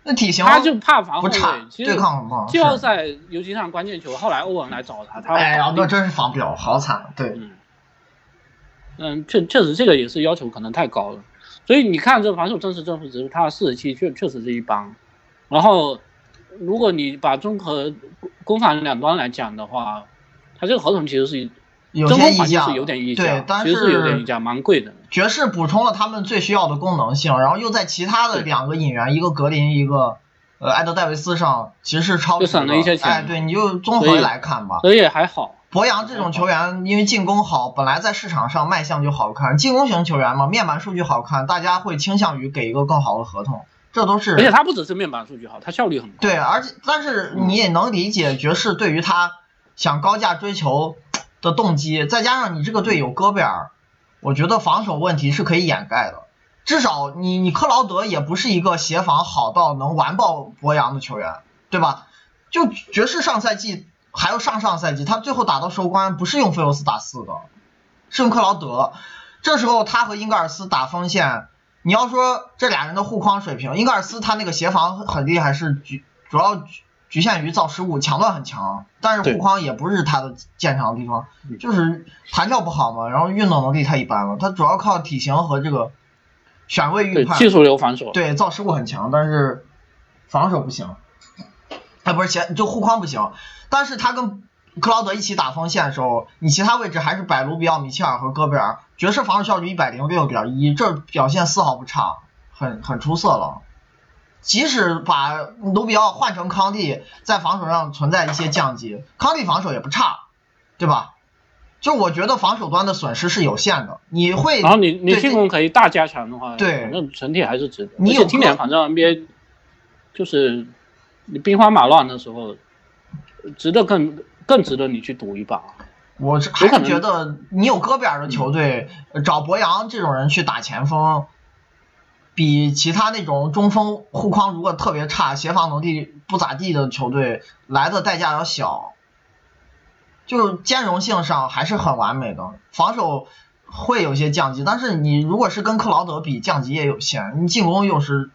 那体型他就怕防后卫，对抗很棒。季后赛尤其上关键球，后来欧文来找他，他哎呀，那真是防不了，好惨。对，嗯，确确实这个也是要求可能太高了。所以你看这防守正式正负值，他四十七确确实是一般。然后如果你把综合攻防两端来讲的话，他这个合同其实是。有些溢价，有点溢价，对，但是有点溢价，蛮贵的。爵士补充了他们最需要的功能性，然后又在其他的两个引援，一个格林，一个呃艾德戴维斯上，其实是超就省了一些钱。哎，对，你就综合来看吧。所以还好。博扬这种球员，因为进攻好，本来在市场上卖相就好看，进攻型球员嘛，面板数据好看，大家会倾向于给一个更好的合同，这都是。而且他不只是面板数据好，他效率很高。对，而且但是你也能理解爵士对于他想高价追求。的动机，再加上你这个队有戈贝尔，我觉得防守问题是可以掩盖的。至少你你克劳德也不是一个协防好到能完爆博扬的球员，对吧？就爵士上赛季还有上上赛季，他最后打到收官不是用菲罗斯打四的，是用克劳德。这时候他和英格尔斯打锋线，你要说这俩人的护框水平，英格尔斯他那个协防很厉害，是主主要。局限于造失误，抢断很强，但是护框也不是他的建强的地方，就是弹跳不好嘛，然后运动能力太一般了，他主要靠体型和这个选位预判，技术流防守，对造失误很强，但是防守不行，哎不是前就护框不行，但是他跟克劳德一起打锋线的时候，你其他位置还是摆卢比奥、米切尔和戈贝尔，爵士防守效率一百零六点一，这表现丝毫不差，很很出色了。即使把卢比奥换成康帝，在防守上存在一些降级，康帝防守也不差，对吧？就我觉得防守端的损失是有限的。你会，然后你你进攻可以大加强的话，对，反正整体还是值得。你有今年反正 NBA 就是你兵荒马乱的时候，值得更更值得你去赌一把。我还是觉得你有戈贝尔的球队，找博扬这种人去打前锋。比其他那种中锋护框如果特别差、协防能力不咋地的球队来的代价要小，就兼容性上还是很完美的。防守会有些降级，但是你如果是跟克劳德比，降级也有限。你进攻又是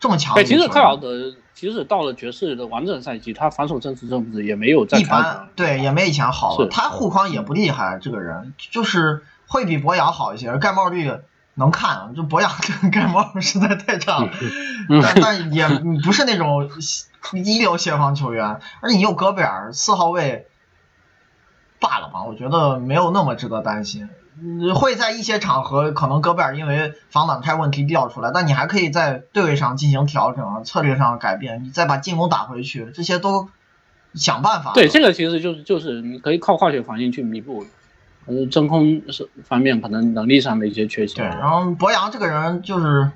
这么强，对，其实克劳德即使到了爵士的完整赛季，他防守正式正负也没有一般，对，也没以前好了。他护框也不厉害，这个人就是会比博扬好一些，盖帽率。能看，就博扬这个盖帽实在太差了，但但也不是那种一流协防球员，而且你有戈贝尔四号位罢了吧，我觉得没有那么值得担心。会在一些场合可能戈贝尔因为防挡拆问题掉出来，但你还可以在队位上进行调整，策略上改变，你再把进攻打回去，这些都想办法。对，这个其实就是就是你可以靠化学反应去弥补。嗯，真空是方面可能能力上的一些缺陷。对，然后博扬这个人就是，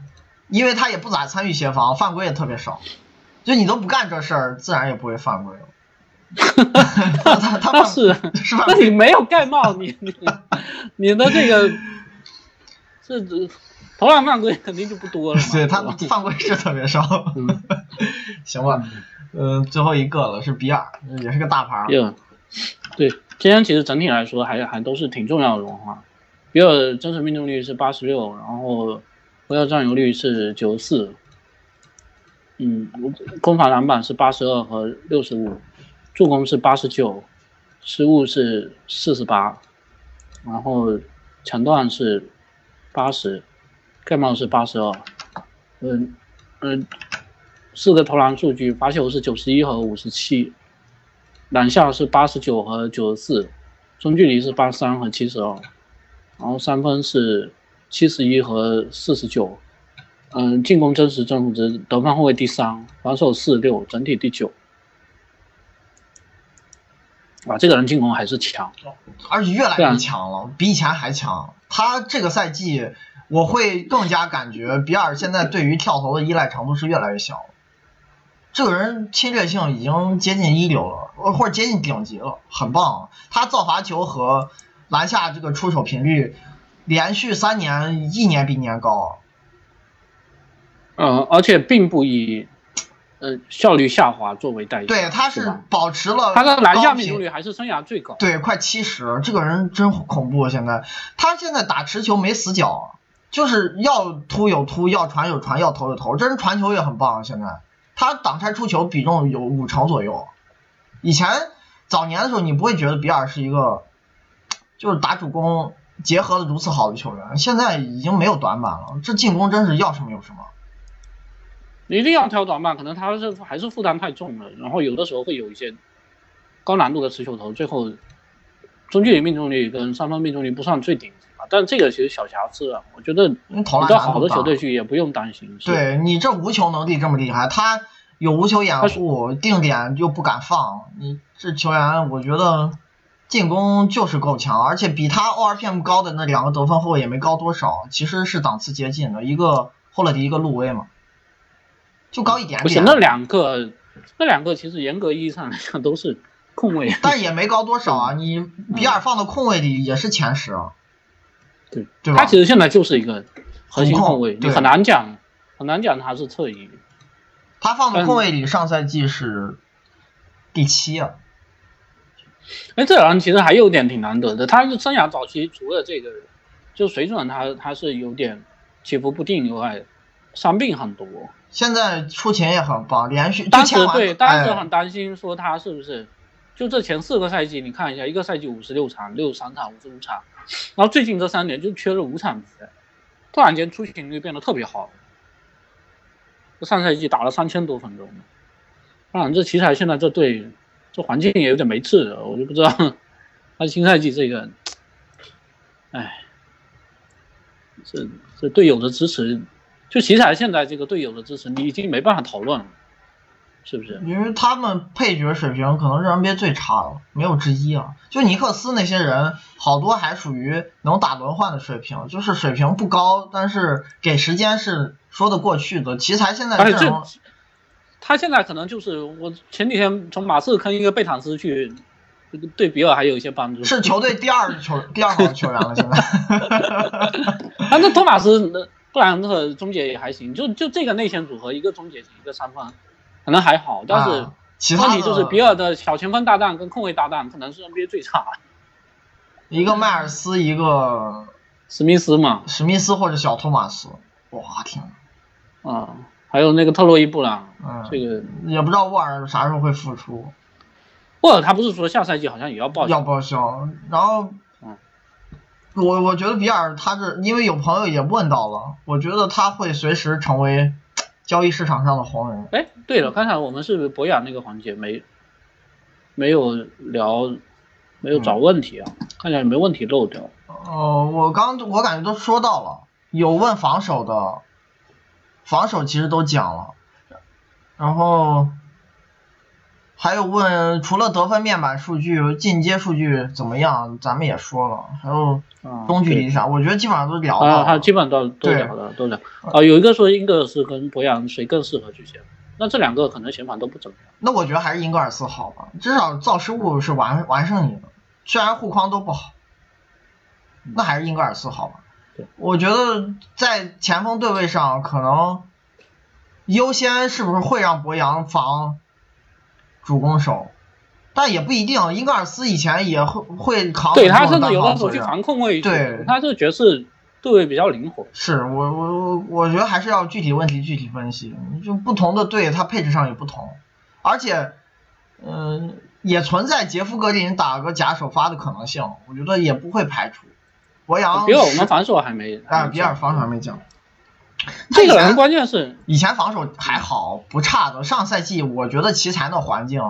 因为他也不咋参与协防，犯规也特别少，就你都不干这事儿，自然也不会犯规了。[laughs] 他他是是吧？那你没有盖帽，你你 [laughs] 你的这个这投篮犯规肯定就不多了。[laughs] 对他犯规是特别少。行吧，嗯，最后一个了，是比尔，也是个大牌。对。今天其实整体来说还还都是挺重要的轮换，比尔真实命中率是八十六，然后回合占有率是九十四，嗯，攻防篮板是八十二和六十五，助攻是八十九，失误是四十八，然后抢断是八十，盖帽是八十二，嗯嗯，四个投篮数据，罚球是九十一和五十七。篮下是八十九和九十四，中距离是八十三和七十二，然后三分是七十一和四十九，嗯，进攻真实正负值得分后卫第三，防守四六，整体第九。啊，这个人进攻还是强，而且越来越强了，比以前还强。他这个赛季，我会更加感觉比尔现在对于跳投的依赖程度是越来越小。这个人侵略性已经接近一流了，或者接近顶级了，很棒。他造罚球和篮下这个出手频率，连续三年一年比一年高。嗯，而且并不以。呃，效率下滑作为代价。对，他是保持了他的篮下命中率还是生涯最高。对，快七十，这个人真恐怖。现在他现在打持球没死角，就是要突有突，要传有传，要投有投。这人传球也很棒。现在他挡拆出球比重有五成左右。以前早年的时候，你不会觉得比尔是一个就是打主攻结合的如此好的球员。现在已经没有短板了，这进攻真是要什么有什么。一定要挑短板，可能他是还是负担太重了，然后有的时候会有一些高难度的持球投，最后中距离命中率跟三分命中率不算最顶级吧，但这个其实小瑕疵啊，我觉得你到好的球队去也不用担心。对你这无球能力这么厉害，他有无球掩护，定点又不敢放，你这球员我觉得进攻就是够强，而且比他 ORPM 高的那两个得分后卫也没高多少，其实是档次接近的，一个霍勒迪，一个路威嘛。就高一点点。不是那两个，那两个其实严格意义上来讲都是控卫，[laughs] 但也没高多少啊。你比尔放到控卫里也是前十啊。对，对吧？他其实现在就是一个核心控卫，你很难讲，很难讲他是侧翼。他放的控卫里，上赛季是第七啊。哎，这人其实还有点挺难得的，他是生涯早期除了这个就水准，他他是有点起伏不定以外，伤病很多。现在出勤也很棒，连续当时对当时很担心说他是不是就这前四个赛季你看一下，一个赛季五十六场、六十三场、五十五场，然后最近这三年就缺了五场，突然间出勤率变得特别好。上赛季打了三千多分钟，当然这奇才现在这队这环境也有点没治，我就不知道他新赛季这个，哎，这这队友的支持。就奇才现在这个队友的支持，你已经没办法讨论了，是不是？因为他们配角水平可能是 NBA 最差的，没有之一啊。就尼克斯那些人，好多还属于能打轮换的水平，就是水平不高，但是给时间是说得过去的。奇才现在这种，他现在可能就是我前几天从马刺坑一个贝坦斯去，对比尔还有一些帮助。是球队第二球第二好的球员了，现在。[laughs] [laughs] 但是托马斯。布兰特终结也还行，就就这个内线组合，一个终结型，一个三分，可能还好。但是问题就是比尔的小前锋搭档跟控卫搭档可能是 NBA 最差。一个迈尔斯，一个史密斯嘛。史密斯或者小托马斯，哇天！啊，还有那个特洛伊布朗，这个也不知道沃尔啥时候会复出。沃尔他不是说下赛季好像也要报销？要报销，然后。我我觉得比尔他是因为有朋友也问到了，我觉得他会随时成为交易市场上的黄人。哎，对了，刚才我们是博雅那个环节没没有聊，没有找问题啊，看起来没问题漏掉。哦，我刚我感觉都说到了，有问防守的，防守其实都讲了，然后。还有问，除了得分面板数据，进阶数据怎么样？咱们也说了，还有中距离啥，我觉得基本上都聊了。啊，基本上都都聊了，都聊。啊，有一个说英格尔斯跟博扬谁更适合去前，那这两个可能前盘都不怎么样。那我觉得还是英格尔斯好吧，至少造失误是完完胜你的，虽然护框都不好，那还是英格尔斯好吧。对，我觉得在前锋对位上，可能优先是不是会让博扬防？主攻手，但也不一定。英格尔斯以前也会会扛，对他甚至有的时候去防控位，对，他这个角色对位比较灵活。是我我我我觉得还是要具体问题具体分析，就不同的队他配置上也不同，而且，嗯，也存在杰夫格林打个假首发的可能性，我觉得也不会排除。博扬，比尔我们防守还没，啊，比尔防守还没讲。这个人关键是以前防守还好不差的，上赛季我觉得奇才的环境，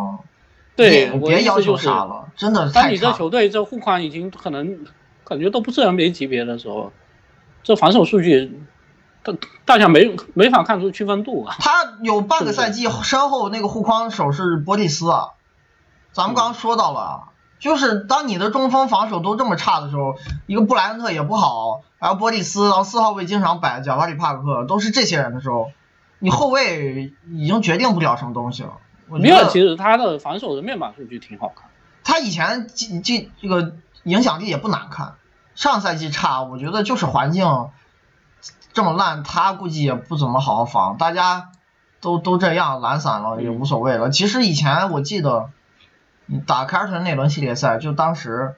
对，别要求啥了，真的当你这球队这护框已经可能感觉都不是 NBA 级别的时候，这防守数据，大大家没没法看出区分度啊。他有半个赛季身后那个护框手是波蒂斯，啊，咱们刚刚说到了，就是当你的中锋防守都这么差的时候，一个布莱恩特也不好，然后波蒂斯，然后四号位经常摆贾巴里帕克，都是这些人的时候，你后卫已经决定不了什么东西了。米尔其实他的防守的面板数据挺好看，他以前进进这个影响力也不难看。上赛季差，我觉得就是环境这么烂，他估计也不怎么好好防，大家都都这样懒散了也无所谓了。其实以前我记得，你打凯尔特人那轮系列赛，就当时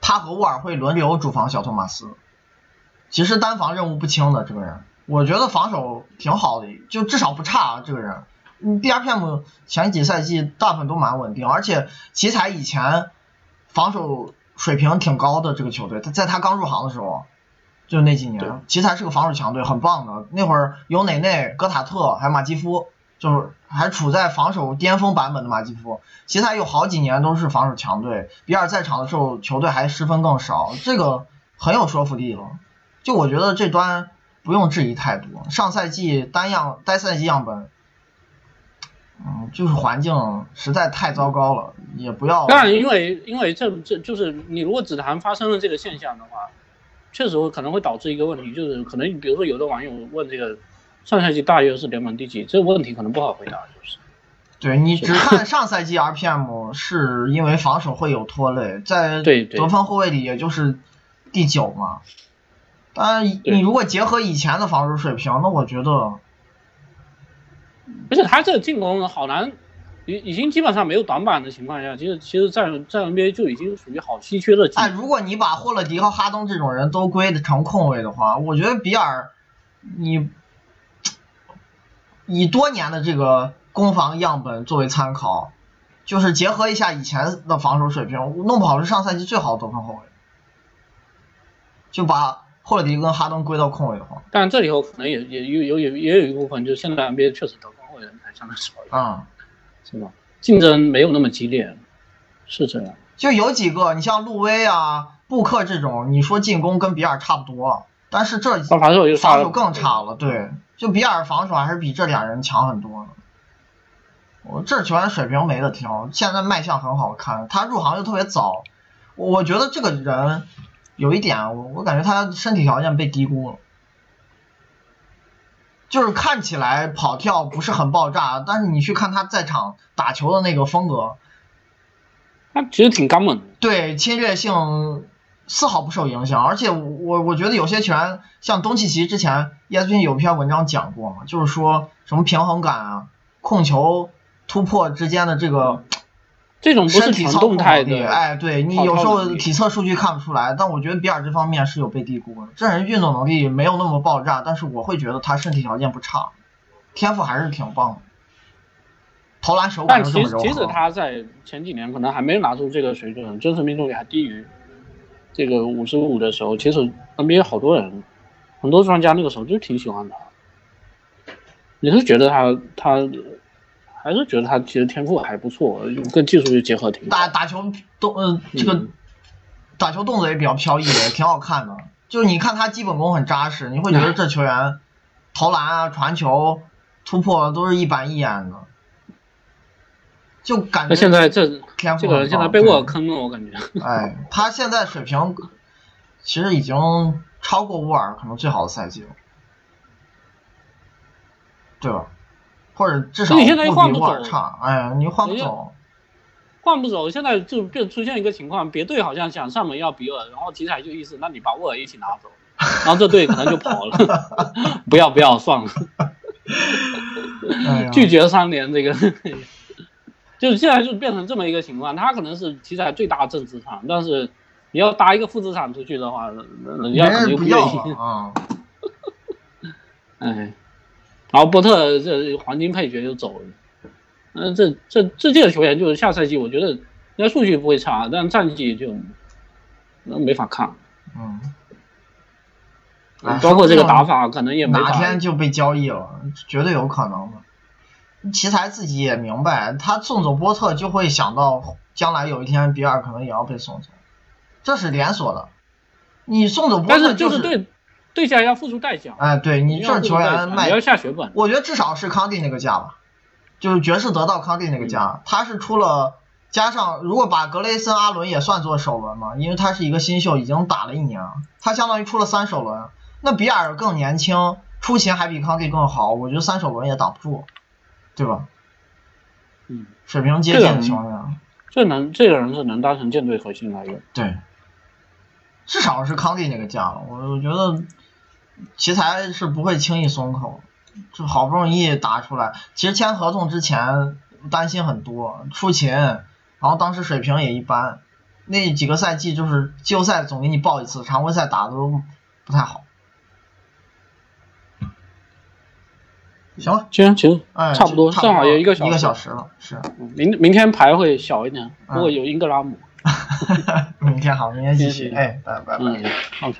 他和沃尔会轮流主防小托马斯，其实单防任务不轻的这个人，我觉得防守挺好的，就至少不差啊这个人。嗯，BRPM 前几赛季大部分都蛮稳定，而且奇才以前。防守水平挺高的这个球队，他在他刚入行的时候，就那几年，奇才是个防守强队，很棒的。那会儿有内内、戈塔特，还有马基夫，就是还处在防守巅峰版本的马基夫。其他有好几年都是防守强队，比尔在场的时候，球队还失分更少，这个很有说服力了。就我觉得这端不用质疑太多。上赛季单样单赛季样本。嗯，就是环境实在太糟糕了，也不要。但，因为因为这这就是你如果只谈发生了这个现象的话，确实可能会导致一个问题，就是可能比如说有的网友问这个上赛季大约是联盟第几，这个问题可能不好回答，就是。对你只看上赛季 RPM 是因为防守会有拖累，在得分后卫里也就是第九嘛。当然，你如果结合以前的防守水平，那我觉得。而且他这个进攻好难，已已经基本上没有短板的情况下，其实其实在在 NBA 就已经属于好稀缺的。哎，如果你把霍勒迪和哈登这种人都归成控卫的话，我觉得比尔，你以多年的这个攻防样本作为参考，就是结合一下以前的防守水平，弄不好是上赛季最好的得分后卫，就把。霍勒迪跟哈登归到控卫的话，但这里头可能也也有有也也有一部分，就是现在 NBA 确实得分后卫人才相对少一点，啊，是吧？竞争没有那么激烈，是这样。就有几个，你像路威啊、布克这种，你说进攻跟比尔差不多，但是这防守防守更差了，对，就比尔防守还是比这俩人强很多呢。我这球员水平没得挑，现在卖相很好看，他入行又特别早，我觉得这个人。有一点，我我感觉他身体条件被低估了，就是看起来跑跳不是很爆炸，但是你去看他在场打球的那个风格，他其实挺刚猛的。对，侵略性丝毫不受影响，而且我我觉得有些球员，像东契奇之前，ESPN 有篇文章讲过嘛，就是说什么平衡感啊、控球突破之间的这个。这种不是挺动态的，哎，对你有时候体测数据看不出来，但我觉得比尔这方面是有被低估的。这人运动能力没有那么爆炸，但是我会觉得他身体条件不差，天赋还是挺棒的，投篮手感但其实其实他在前几年可能还没拿出这个水准，真实命中率还低于这个五十五的时候，其实 NBA 好多人，很多专家那个时候就挺喜欢他，你是觉得他他？还是觉得他其实天赋还不错，跟技术就结合挺。打打球动，呃，这个打球动作也比较飘逸，挺好看的。就是你看他基本功很扎实，你会觉得这球员投篮啊、传球、突破都是一板一眼的，就感觉。现在这天赋这个人现在被我坑了，我感觉。[laughs] 哎，他现在水平其实已经超过沃尔可能最好的赛季了，对吧？或者至少不比沃尔差，哎，你换不走，换不走。现在就变出现一个情况，别队好像想上门要比尔，然后奇才就意思，那你把沃尔一起拿走，然后这队可能就跑了，[laughs] 不要不要算了，拒绝三连这个，就是现在就变成这么一个情况，他可能是奇才最大正资产，但是你要搭一个负资产出去的话，人家肯定不愿意啊，[laughs] 哎。然后波特这黄金配角就走了，嗯，这这这届的球员就是下赛季，我觉得应该数据不会差，但战绩就那没法看。嗯，包括这个打法可能也没哪天就被交易了，绝对有可能的。奇才自己也明白，他送走波特就会想到将来有一天比尔可能也要被送走，这是连锁的。你送走波但是顿就是对对家要付出代价。哎，对你这球员卖，你要下血本。我觉得至少是康帝那个价吧，就是爵士得到康帝那个价，他是出了加上如果把格雷森阿伦也算作首轮嘛，因为他是一个新秀，已经打了一年了，他相当于出了三首轮。那比尔更年轻，出勤还比康帝更好，我觉得三首轮也挡不住，对吧？嗯，水平接近的情况下，这能这个人是能当成舰队核心来用。对，至少是康帝那个价了，我我觉得奇才是不会轻易松口，就好不容易打出来，其实签合同之前担心很多，出勤，然后当时水平也一般，那几个赛季就是季后赛总给你爆一次，常规赛打的都不太好。行了，行行哎，差不多，正好有一个小一个小时了，是。明明天牌会小一点，不过有英格拉姆。[laughs] 明天好，明天继续，哎，拜拜拜。嗯，OK。